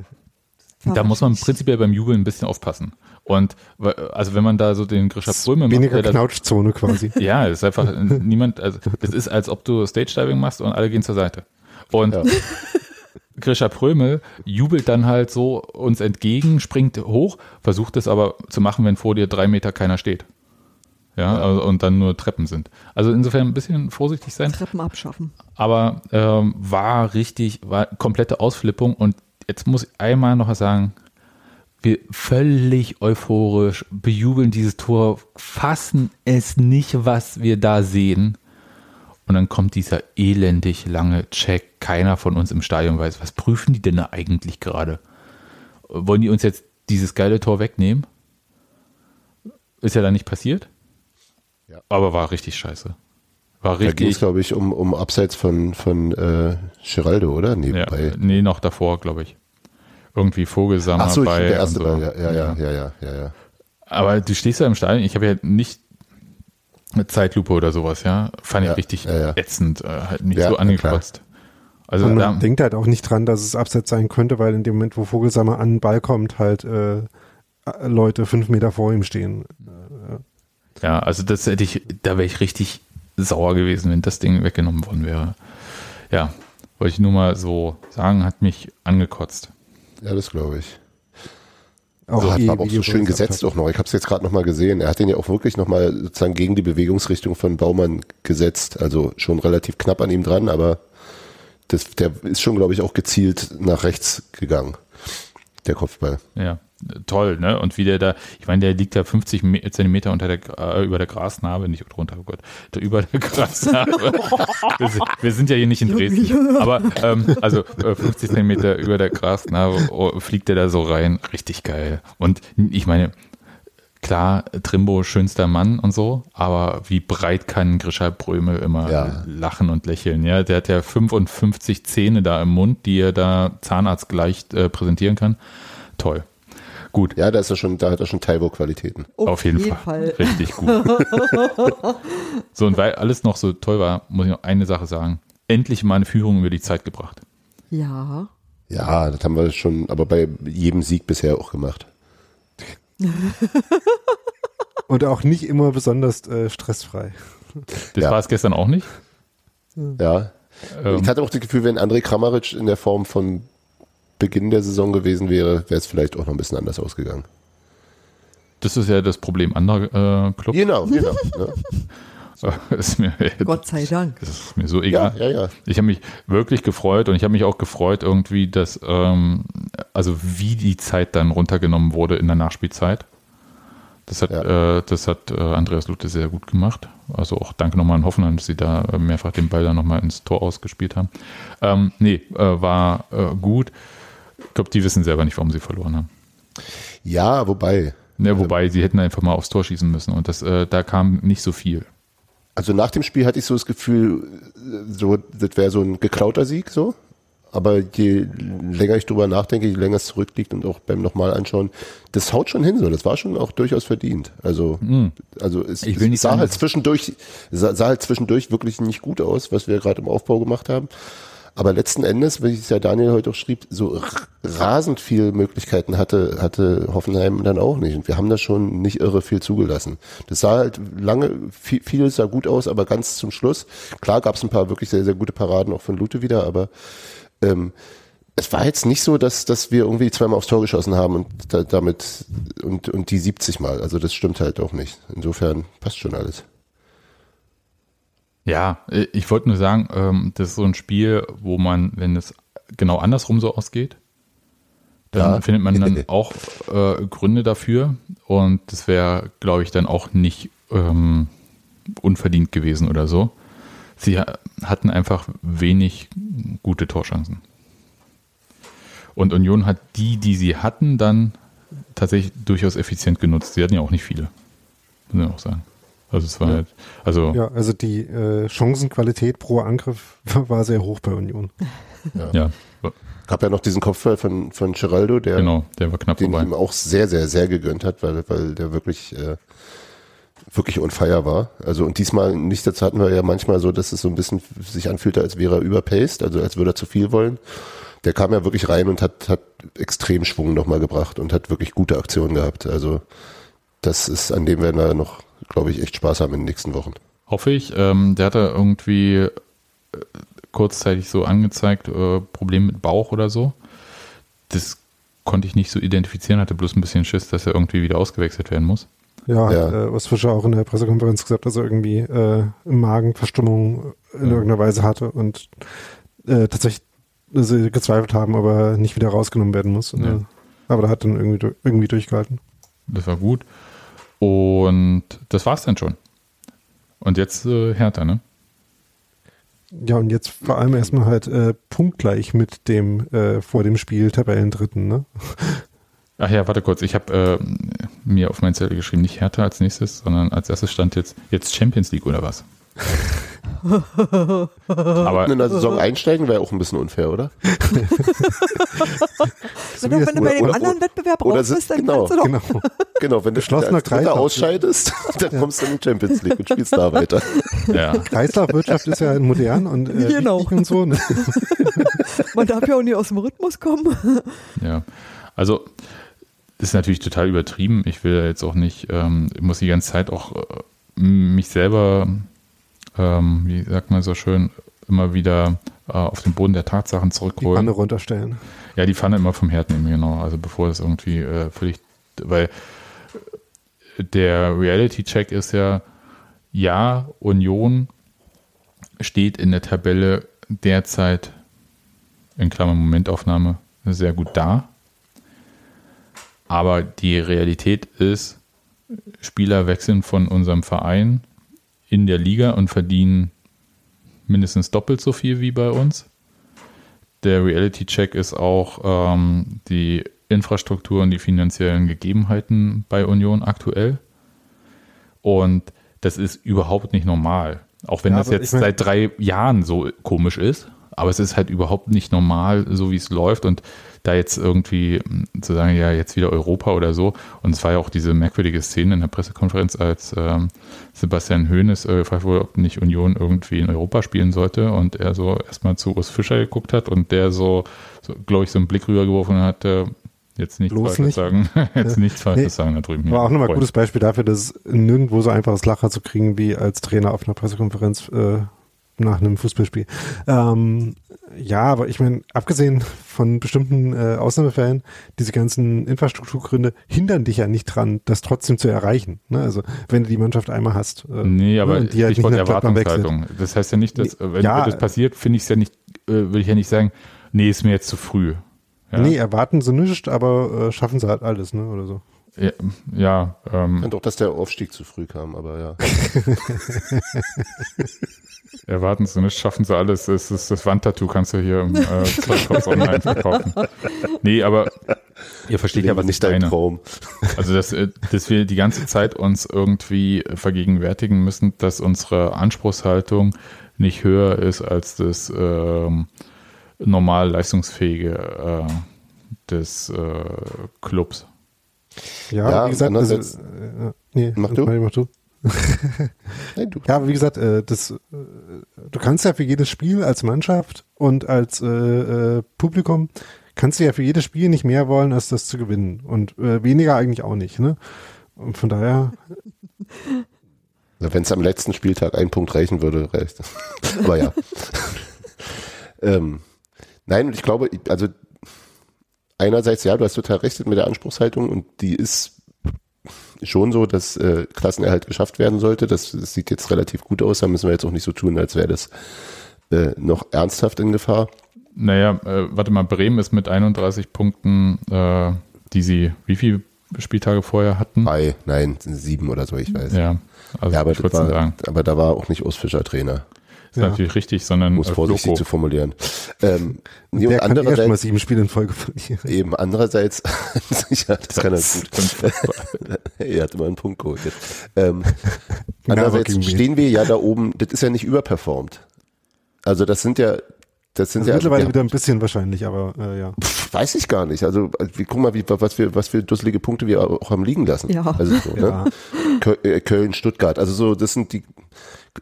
da muss man prinzipiell beim Jubeln ein bisschen aufpassen. Und also wenn man da so den Grisha Pröme macht, Weniger Knautschzone quasi. ja, es ist einfach niemand, also das ist, als ob du Stage-Diving machst und alle gehen zur Seite. Und Ja. Grisha Prömel jubelt dann halt so uns entgegen, springt hoch, versucht es aber zu machen, wenn vor dir drei Meter keiner steht. Ja, also- und dann nur Treppen sind. Also insofern ein bisschen vorsichtig sein, Treppen abschaffen. aber ähm, war richtig, war komplette Ausflippung und jetzt muss ich einmal noch was sagen. Wir völlig euphorisch bejubeln dieses Tor, fassen es nicht, was wir da sehen. Und dann kommt dieser elendig lange Check. Keiner von uns im Stadion weiß, was prüfen die denn da eigentlich gerade? Wollen die uns jetzt dieses geile Tor wegnehmen? Ist ja dann nicht passiert. Ja. Aber war richtig scheiße. War Da ging es, richtig. glaube ich, um, um Abseits von, von äh, Geraldo, oder? Ja, Nebenbei. nee, noch davor, glaube ich. Irgendwie Vogelsammer Ach so, ich, bei. der erste so. Ball, ja, ja, ja, ja, ja, ja, ja. Aber du stehst da im Stadion, ich habe ja nicht eine Zeitlupe oder sowas, ja. Fand ich Ja, richtig ja, ja. ätzend, äh, halt nicht Ja, so angekotzt. Also Und da, man denkt halt auch nicht dran, dass es Abseits sein könnte, weil in dem Moment, wo Vogelsammer an den Ball kommt, halt äh, Leute fünf Meter vor ihm stehen. ja, also das hätte ich, da wäre ich richtig sauer gewesen, wenn das Ding weggenommen worden wäre. Ja, wollte ich nur mal so sagen, hat mich angekotzt. Ja, das glaube ich. Auch So, hat aber auch so schön gesetzt auch noch. Ich habe es jetzt gerade noch mal gesehen. Er hat den ja auch wirklich noch mal sozusagen gegen die Bewegungsrichtung von Baumann gesetzt. Also schon relativ knapp an ihm dran, aber das, der ist schon, glaube ich, auch gezielt nach rechts gegangen. Der Kopfball. Ja, toll, ne? Und wie der da, ich meine, der liegt da 50 Me- Zentimeter unter der, äh, über der Grasnarbe, nicht drunter, oh Gott, da über der Grasnarbe. wir, sind, wir sind ja hier nicht in Dresden, aber ähm, also äh, 50 Zentimeter über der Grasnarbe oh, fliegt der da so rein, richtig geil. Und ich meine, klar, Trimbo schönster Mann und so, aber wie breit kann Grisha Brömel immer Ja. lachen und lächeln, ja? Der hat ja 55 Zähne da im Mund, die er da zahnarztgleich äh, präsentieren kann. Toll. Gut, Ja, da ist er schon, da hat er schon Taiwo-Qualitäten. auf, jeden, Fall. Richtig gut. so, und weil alles noch so toll war, muss ich noch eine Sache sagen. Endlich mal eine Führung über die Zeit gebracht. Ja. Ja, das haben wir schon, aber bei jedem Sieg bisher auch gemacht. Und auch nicht immer besonders äh, stressfrei. Das Ja. war es gestern auch nicht. Ja. Ähm, Ich hatte auch das Gefühl, wenn André Kramaric in der Form von Beginn der Saison gewesen wäre, wäre es vielleicht auch noch ein bisschen anders ausgegangen. das ist ja das Problem anderer äh, Clubs. Genau, genau. ne? ist mir, Gott sei Dank. Das ist mir so egal. Ja, ja, ja. Ich habe mich wirklich gefreut und ich habe mich auch gefreut irgendwie, dass, ähm, also wie die Zeit dann runtergenommen wurde in der Nachspielzeit. Das hat, Ja. äh, das hat äh, Andreas Lute sehr gut gemacht. Also auch danke nochmal an Hoffenheim, dass sie da äh, mehrfach den Ball dann nochmal ins Tor ausgespielt haben. Ähm, nee, äh, war äh, gut. Ich glaube, die wissen selber nicht, warum sie verloren haben. Ja, wobei. Ne, wobei, sie hätten einfach mal aufs Tor schießen müssen und das, äh, da kam nicht so viel. Also nach dem Spiel hatte ich so das Gefühl, so, das wäre so ein geklauter Sieg, so. Aber je länger ich drüber nachdenke, je länger es zurückliegt und auch beim nochmal anschauen, das haut schon hin so. Das war schon auch durchaus verdient. Also, also es, Ich will nicht sah sagen, halt zwischendurch, sah, sah halt zwischendurch wirklich nicht gut aus, was wir gerade im Aufbau gemacht haben. Aber letzten Endes, wie es ja Daniel heute auch schrieb, so rasend viel Möglichkeiten hatte, hatte Hoffenheim dann auch nicht. Und wir haben da schon nicht irre viel zugelassen. Das sah halt lange, viel, vieles sah gut aus, aber ganz zum Schluss, klar gab es ein paar wirklich sehr, sehr gute Paraden auch von Lute wieder, aber ähm, es war jetzt nicht so, dass, dass wir irgendwie zweimal aufs Tor geschossen haben und da, damit und, und die 70 Mal. Also das stimmt halt auch nicht. Insofern passt schon alles. Ja, äh, ich wollte nur sagen, ähm, das ist so ein Spiel, wo man, wenn es genau andersrum so ausgeht, dann Ja. findet man dann auch äh, Gründe dafür und das wäre, glaube ich, dann auch nicht ähm, unverdient gewesen oder so. Sie ha- hatten einfach wenig gute Torchancen. Und Union hat die, die sie hatten, dann tatsächlich durchaus effizient genutzt. Sie hatten ja auch nicht viele, muss man auch sagen. Also es war halt, also Ja, also die äh, Chancenqualität pro Angriff war sehr hoch bei Union. ja, Gab ja noch diesen Kopfball von, von Geraldo, der, genau, der war knapp den vorbei. ihm auch sehr, sehr, sehr gegönnt hat, weil, weil der wirklich, äh, wirklich on fire war. Also und diesmal nicht, dazu hatten wir ja manchmal so, dass es so ein bisschen sich anfühlte, als wäre er überpaced, also als würde er zu viel wollen. Der kam ja wirklich rein und hat, hat extrem Schwung nochmal gebracht und hat wirklich gute Aktionen gehabt. Also das ist, an dem werden wir noch, glaube ich, echt Spaß haben in den nächsten Wochen. Hoffe ich. Ähm, der hatte irgendwie äh, kurzzeitig so angezeigt, äh, Problem mit Bauch oder so. Das konnte ich nicht so identifizieren, hatte bloß ein bisschen Schiss, dass er irgendwie wieder ausgewechselt werden muss. Ja, Ja. hat äh, Urs Fischer auch in der Pressekonferenz gesagt, dass er irgendwie äh, Magenverstimmung in irgendeiner Weise hatte und äh, tatsächlich sie gezweifelt haben, ob er nicht wieder rausgenommen werden muss. Ja. Äh, aber da hat dann irgendwie, irgendwie durchgehalten. Das war gut. Und das war's dann schon. Und jetzt äh, Hertha, ne? Ja, und jetzt vor allem erstmal halt äh, punktgleich mit dem äh, vor dem Spiel Tabellendritten, ne? Ach ja, warte kurz. Ich habe äh, mir auf meinen Zettel geschrieben, nicht Hertha als nächstes, sondern als erstes stand jetzt, jetzt Champions League oder was? Aber In der Saison einsteigen wäre auch ein bisschen unfair, oder? Wenn du, wenn du bei dem oder- anderen Wettbewerb oder raus bist, dann genau, kannst du doch. Genau. Genau, wenn du Dritter Kreislauf. ausscheidest, dann kommst du in die Champions League und spielst da weiter. ja, Kreislaufwirtschaft ist ja modern und äh, Genau. und so. Ne? Man darf ja auch nie aus dem Rhythmus kommen. Ja, also ist natürlich total übertrieben. Ich will jetzt auch nicht, ähm, ich muss die ganze Zeit auch äh, mich selber, ähm, wie sagt man so schön, immer wieder äh, auf den Boden der Tatsachen Die zurückholen. Pfanne runterstellen. Ja, die Pfanne immer vom Herd nehmen, genau. Also bevor das irgendwie äh, völlig, weil der Reality-Check ist ja, ja, Union steht in der Tabelle derzeit in Klammern Momentaufnahme sehr gut da. Aber die Realität ist, Spieler wechseln von unserem Verein in der Liga und verdienen mindestens doppelt so viel wie bei uns. Der Reality-Check ist auch ähm, die Infrastruktur und die finanziellen Gegebenheiten bei Union aktuell. Und das ist überhaupt nicht normal. Auch wenn Ja, das jetzt ich mein- seit drei Jahren so komisch ist. Aber es ist halt überhaupt nicht normal, so wie es läuft. Und da jetzt irgendwie mh, zu sagen, ja, jetzt wieder Europa oder so. Und es war ja auch diese merkwürdige Szene in der Pressekonferenz, als ähm, Sebastian Hoeneß äh, gefragt wurde, ob nicht Union irgendwie in Europa spielen sollte. Und er so erstmal zu Urs Fischer geguckt hat und der so, so glaube ich, so einen Blick rübergeworfen hat, äh, jetzt nichts Bloß Falsches nicht. sagen. jetzt nichts Falsches Nee. sagen da drüben. War auch nochmal ein gutes Beispiel dafür, dass nirgendwo so einfach ist, Lacher zu kriegen, wie als Trainer auf einer Pressekonferenz äh, nach einem Fußballspiel. Ähm, ja, aber ich meine, abgesehen von bestimmten äh, Ausnahmefällen, diese ganzen Infrastrukturgründe hindern dich ja nicht dran, das trotzdem zu erreichen. Ne? Also wenn du die Mannschaft einmal hast. Äh, nee, aber ne, die halt Stichwort Erwartungshaltung. Das heißt ja nicht, dass wenn ja, das passiert, finde ich es ja nicht, äh, will ich ja nicht sagen, nee, ist mir jetzt zu früh. Ja? Nee, erwarten sie nichts, aber äh, schaffen sie halt alles, ne? Oder so. Ja, ja ähm, Kann doch, dass der Aufstieg zu früh kam, aber ja. Erwarten sie nicht, schaffen sie alles. Das, ist, das Wandtattoo kannst du hier im äh, online verkaufen. Nee, aber ihr versteht ja, was nicht dein Traum. Also, dass, äh, dass wir die ganze Zeit uns irgendwie vergegenwärtigen müssen, dass unsere Anspruchshaltung nicht höher ist als das ähm, normal leistungsfähige äh, des äh, Clubs. Ja, ja wie gesagt, also, äh, nee, mach du. Mach du. Nein, du. Ja, wie gesagt, äh, das, äh, du kannst ja für jedes Spiel als Mannschaft und als äh, äh, Publikum kannst du ja für jedes Spiel nicht mehr wollen, als das zu gewinnen und äh, weniger eigentlich auch nicht. Ne? Und von daher. Wenn es am letzten Spieltag ein Punkt reichen würde, reicht. Aber ja. ähm, nein, und ich glaube, also einerseits, ja, du hast total recht mit der Anspruchshaltung und die ist schon so, dass äh, Klassenerhalt geschafft werden sollte. Das, das sieht jetzt relativ gut aus. Da müssen wir jetzt auch nicht so tun, als wäre das äh, noch ernsthaft in Gefahr. Naja, äh, warte mal, Bremen ist mit 31 Punkten, äh, die sie wie viele Spieltage vorher hatten? Drei, nein, sieben oder so, ich weiß. Ja, also ja aber, war, aber da war auch nicht Osfischer Trainer. Ist ja. natürlich richtig, sondern muss vorsichtig Loco. zu formulieren. Ähm, nee, Der kann erst mal sieben Spiele in Folge verlieren. Eben, andererseits, ja, das, das kann er gut. er hat immer einen Punkt geholt. Ähm, andererseits stehen wir ja da oben, das ist ja nicht überperformt. Also das sind ja das sind also ja mittlerweile ja, wieder ein bisschen wahrscheinlich, aber äh, ja. Pff, weiß ich gar nicht. Also wie, guck mal, wie, was für was für dusselige Punkte wir auch haben liegen lassen. Ja. Also so, ja. Ne? Äh, Köln, Stuttgart. Also so, das sind die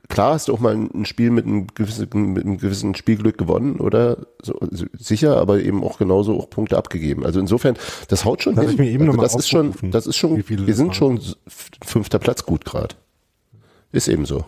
klar hast du auch mal ein Spiel mit einem gewissen, mit einem gewissen Spielglück gewonnen, oder? So, also sicher, aber eben auch genauso auch Punkte abgegeben. Also insofern, das haut schon das hin. Ich mir eben also das ist schon, das ist schon, wir sind schon fünfter Platz gut gerade. Ist eben so.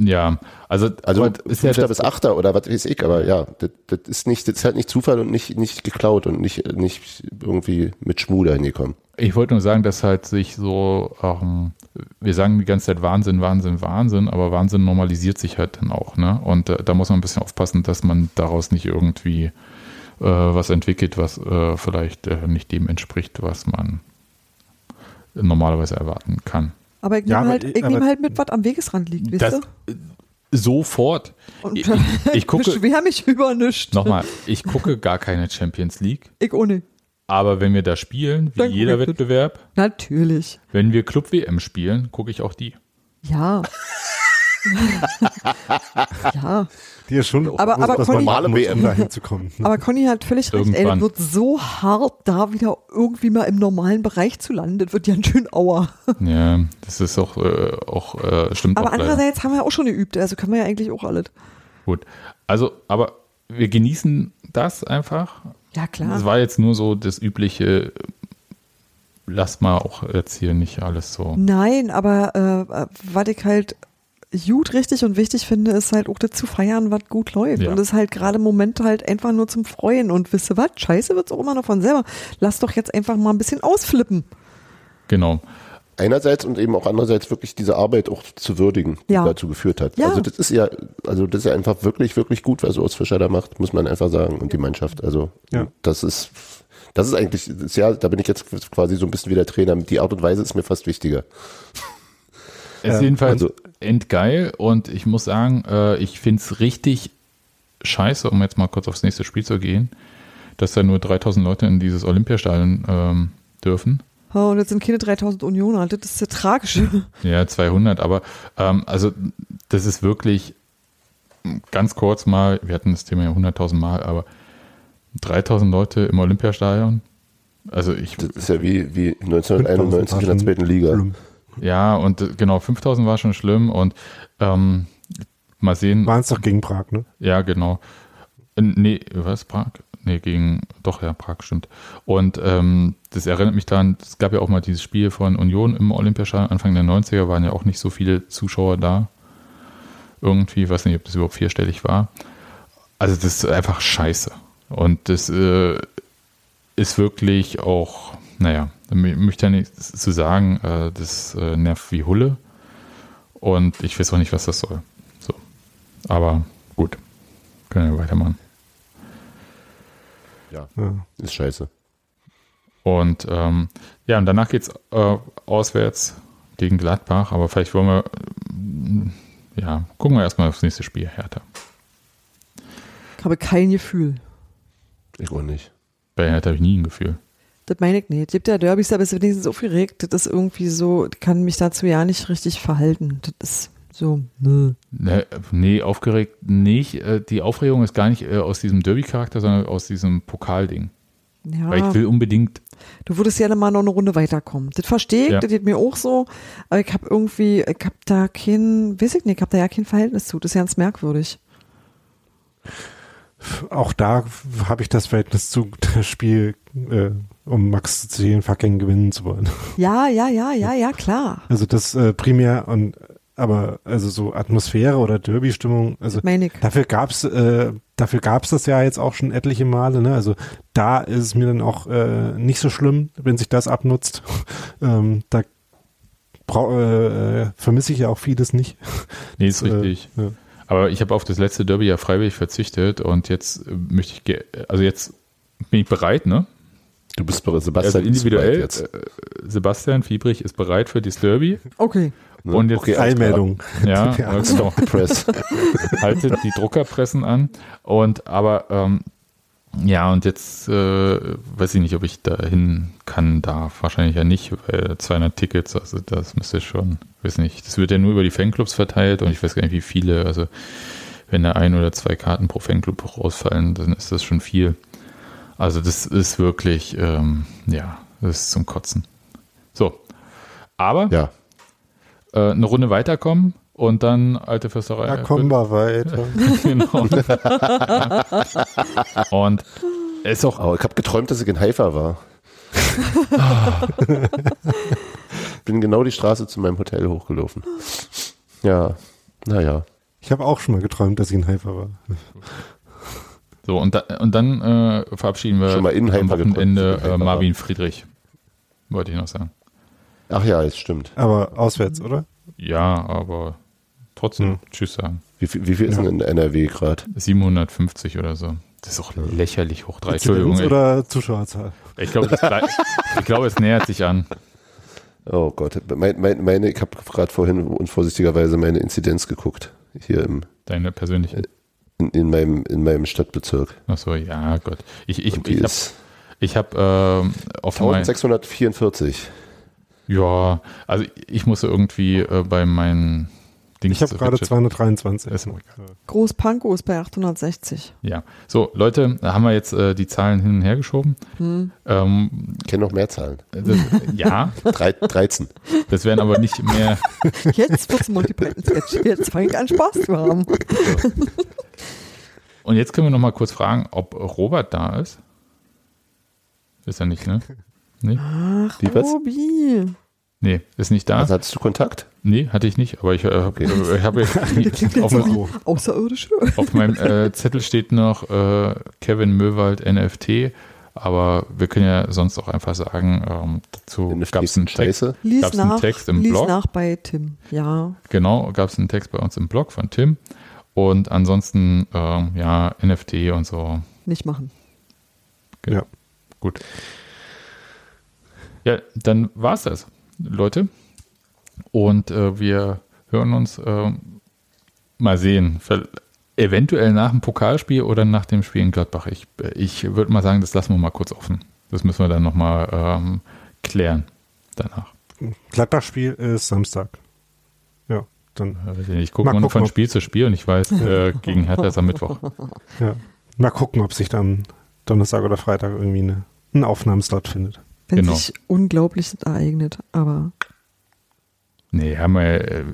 Ja, also, also ist Fünfter ja bis Achter oder was weiß ich, aber ja, das, das ist nicht, das ist halt nicht Zufall und nicht, nicht geklaut und nicht, nicht irgendwie mit Schmuder hingekommen. Ich wollte nur sagen, dass halt sich so, ähm, wir sagen die ganze Zeit Wahnsinn, Wahnsinn, Wahnsinn, aber Wahnsinn normalisiert sich halt dann auch, ne? Und äh, da muss man ein bisschen aufpassen, dass man daraus nicht irgendwie äh, was entwickelt, was äh, vielleicht äh, nicht dem entspricht, was man normalerweise erwarten kann. Aber ich nehme ja, halt, ich nehm halt mit, was am Wegesrand liegt, wisst ihr? Sofort. Und ich, ich gucke. Beschwer mich über nichts. Nochmal, ich gucke gar keine Champions League. Ich ohne. Aber wenn wir da spielen, wie Dann jeder Wettbewerb. Natürlich. Wenn wir Club WM spielen, gucke ich auch die. Ja. ja. Die ist schon aber, aber das Conny, normale WM dahin zu kommen. Ne? Aber Conny hat völlig recht, ey, das wird so hart, da wieder irgendwie mal im normalen Bereich zu landen. Das wird ja ein schön Auer. Ja, das ist auch, äh, auch äh, stimmt Aber auch andererseits leider. haben wir auch schon geübt, also können wir ja eigentlich auch alles. Gut, also, aber wir genießen das einfach. Ja, klar. Es war jetzt nur so das übliche, lasst mal auch jetzt hier nicht alles so. Nein, aber äh, was ich halt gut richtig und wichtig finde, ist halt auch das zu feiern, was gut läuft. Ja. Und das ist halt gerade im Moment halt einfach nur zum Freuen. Und wisst ihr was? Scheiße wird es auch immer noch von selber. Lass doch jetzt einfach mal ein bisschen ausflippen. Genau. Einerseits und eben auch andererseits wirklich diese Arbeit auch zu würdigen, die ja. dazu geführt hat. Ja. Also das ist ja, also das ist ja einfach wirklich, wirklich gut, was Urs Fischer da macht, muss man einfach sagen. Und die Mannschaft. Also ja. das ist, das ist eigentlich, das ist ja, da bin ich jetzt quasi so ein bisschen wie der Trainer. Die Art und Weise ist mir fast wichtiger. Ist ja, jedenfalls also, endgeil und ich muss sagen, äh, ich finde es richtig scheiße, um jetzt mal kurz aufs nächste Spiel zu gehen, dass da nur 3000 Leute in dieses Olympiastadion ähm, dürfen. Oh, und jetzt sind keine 3000 Unioner, das ist ja tragisch. Ja, 200, aber ähm, also das ist wirklich ganz kurz mal, wir hatten das Thema ja 100.000 Mal, aber 3000 Leute im Olympiastadion. Also ich. Das ist ja wie, wie 1991 in der zweiten Liga. Schlimm. Ja, und äh, genau, 5000 war schon schlimm und ähm, mal sehen. Waren es doch gegen Prag, ne? Ja, genau. Äh, nee, was, Prag? Nee, gegen, doch, ja, Prag stimmt. Und ähm, das erinnert mich daran, es gab ja auch mal dieses Spiel von Union im Olympiastadion, Anfang der 90er waren ja auch nicht so viele Zuschauer da. irgendwie, weiß nicht, ob das überhaupt vierstellig war. Also das ist einfach scheiße. Und das äh, ist wirklich auch, naja, ich möchte ja nichts zu sagen, äh, das äh, nervt wie Hulle. Und ich weiß auch nicht, was das soll. So. Aber gut, können wir weitermachen. Ja, Ja. ist scheiße. Und ähm, ja, und danach geht's äh, auswärts gegen Gladbach, aber vielleicht wollen wir, äh, ja, gucken wir erstmal aufs nächste Spiel, Hertha. Ich habe kein Gefühl. Ich auch nicht. Bei Hertha habe ich nie ein Gefühl. Das meine ich nicht. Gibt ja Derbys, aber es ist wenigstens aufgeregt. Das ist irgendwie so, ich kann mich dazu ja nicht richtig verhalten. Das ist so, nö. Ne, nee, aufgeregt nicht. Äh, Die Aufregung ist gar nicht äh, aus diesem Derby-Charakter, sondern aus diesem Pokalding. Ja, Weil ich will unbedingt, du würdest gerne mal noch eine Runde weiterkommen. Das verstehe ich, Ja. das geht mir auch so. Aber ich habe irgendwie, ich habe da kein, weiß ich nicht, ich habe da ja kein Verhältnis zu. Das ist ganz merkwürdig. Auch da habe ich das Verhältnis zu das Spiel, äh, um Max zu den Fackeln gewinnen zu wollen. Ja, ja, ja, ja, ja, klar. Also das äh, primär und aber also so Atmosphäre oder Derby-Stimmung, also Das dafür gab's äh, dafür gab's das ja jetzt auch schon etliche Male, ne? Also da ist es mir dann auch äh, nicht so schlimm, wenn sich das abnutzt. ähm, da äh, vermisse ich ja auch vieles nicht. nee, ist Äh, richtig. ja. Aber ich habe auf das letzte Derby ja freiwillig verzichtet und jetzt äh, möchte ich, ge- also jetzt bin ich bereit, ne? Du bist bereit, Also Sebastian. ist bereit individuell, jetzt. äh, Sebastian Fiebrich ist bereit für das Derby. Okay. Ne? und jetzt- klar. Eilmeldung. Ja, Ja. äh, genau. Press. haltet die Druckerpressen an. Und aber ähm, ja, und jetzt äh, weiß ich nicht, ob ich da hin kann, darf. Wahrscheinlich ja nicht, weil 200 Tickets, also das müsste schon, weiß nicht, das wird ja nur über die Fanclubs verteilt und ich weiß gar nicht, wie viele. Also wenn da ein oder zwei Karten pro Fanclub rausfallen, dann ist das schon viel. Also das ist wirklich, ähm, ja, das ist zum Kotzen. So, aber Ja. Äh, eine Runde weiterkommen und dann alte Fürsterei. Da kommen wir weiter. genau. und ist auch, Aber ich habe geträumt, dass ich in Haifa war. Bin genau die Straße zu meinem Hotel hochgelaufen. Ja, naja. Ich habe auch schon mal geträumt, dass ich in Haifa war. so und, da, und dann äh, verabschieden wir Schon mal in am Haifa Wochenende äh, Marvin Friedrich. Wollte ich noch sagen. Ach ja, es stimmt. Aber auswärts, oder? Ja, aber trotzdem Hm. Tschüss sagen. Wie, viel- wie viel ist denn in NRW gerade? 750 oder so. Das ist auch lächerlich hoch. Drei. Entschuldigung. Oder Zuschauerzahl? ich glaube, das glaube, es nähert sich an. Oh Gott, mein, mein, meine, ich habe gerade vorhin unvorsichtigerweise meine Inzidenz geguckt. Hier im, Deine persönliche. in, in, meinem, in meinem Stadtbezirk. Achso, ja, Gott. Ich, ich, ich habe ich hab, ähm, auf mein, 1644. Ja, also ich musste irgendwie äh, bei meinen Dings. Ich habe gerade Widget- 223. Ist egal. Groß Pankow ist bei 860. Ja, so Leute, da haben wir jetzt äh, die Zahlen hin und her geschoben. Hm. Ähm, Ich kenne noch mehr Zahlen. das, ja, Drei, 13. das wären aber nicht mehr. Jetzt wird's Monty Python Sketch. Jetzt fange ich an Spaß zu haben. Und jetzt können wir noch mal kurz fragen, ob Robert da ist. Ist er nicht, ne? Nee, Ach, Wie, was? Robi. nee ist nicht da. Also hattest du Kontakt? Nee, hatte ich nicht, aber ich, äh, hab, äh, ich habe auf, so wie Außerirdische. auf meinem äh, Zettel steht noch äh, Kevin Möwald NFT, aber wir können ja sonst auch einfach sagen, ähm, dazu gab es einen Text. Gab's einen nach, Text im lies Blog? nach bei Tim. Ja. Genau, gab es einen Text bei uns im Blog von Tim. Und ansonsten, ähm, ja, NFT und so. Nicht machen. Genau. Ja. Gut. Ja, dann war's das, Leute. Und äh, wir hören uns äh, mal sehen. Eventuell nach dem Pokalspiel oder nach dem Spiel in Gladbach. Ich, ich würde mal sagen, das lassen wir mal kurz offen. Das müssen wir dann nochmal ähm, klären danach. Gladbach-Spiel ist Samstag. Ja, dann Äh, Ich, gucke Mal mal von Spiel zu Spiel und ich weiß, äh, gegen Hertha ist am Mittwoch. ja. mal gucken, ob sich dann Donnerstag oder Freitag irgendwie eine, ein Aufnahmeslot findet. Wenn Genau. sich Unglaubliches ereignet. Aber Nee, haben wir,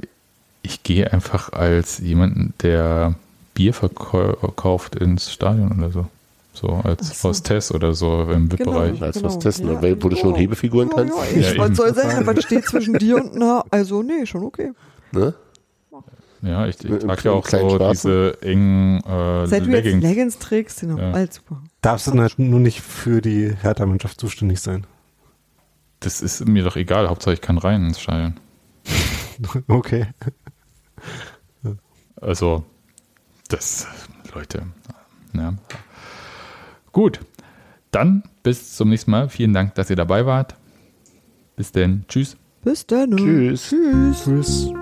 ich gehe einfach als jemanden, der Bier verkauft ins Stadion oder so. So als Ach so. Hostess oder so im VIP-Bereich. Als Genau, was testen, ja. weil, wo du schon Hebefiguren ja, kannst. ja, Ja, ich, was eben. soll sein? Was steht zwischen dir und na? Also, nee, schon okay. Ne? Ja, ich, ich trage ja auch so Schwarzen. diese engen äh, Seit du jetzt Leggings. Leggings trägst, genau, Ja. alles super. Darfst du halt nur nicht für die Hertha-Mannschaft zuständig sein. Das ist mir doch egal, Hauptsache ich kann rein ins Stadion. Okay. Also, das, Leute. Ja. Gut, dann bis zum nächsten Mal. Vielen Dank, dass ihr dabei wart. Bis denn. Tschüss. Bis dann. Tschüss. Tschüss. Tschüss.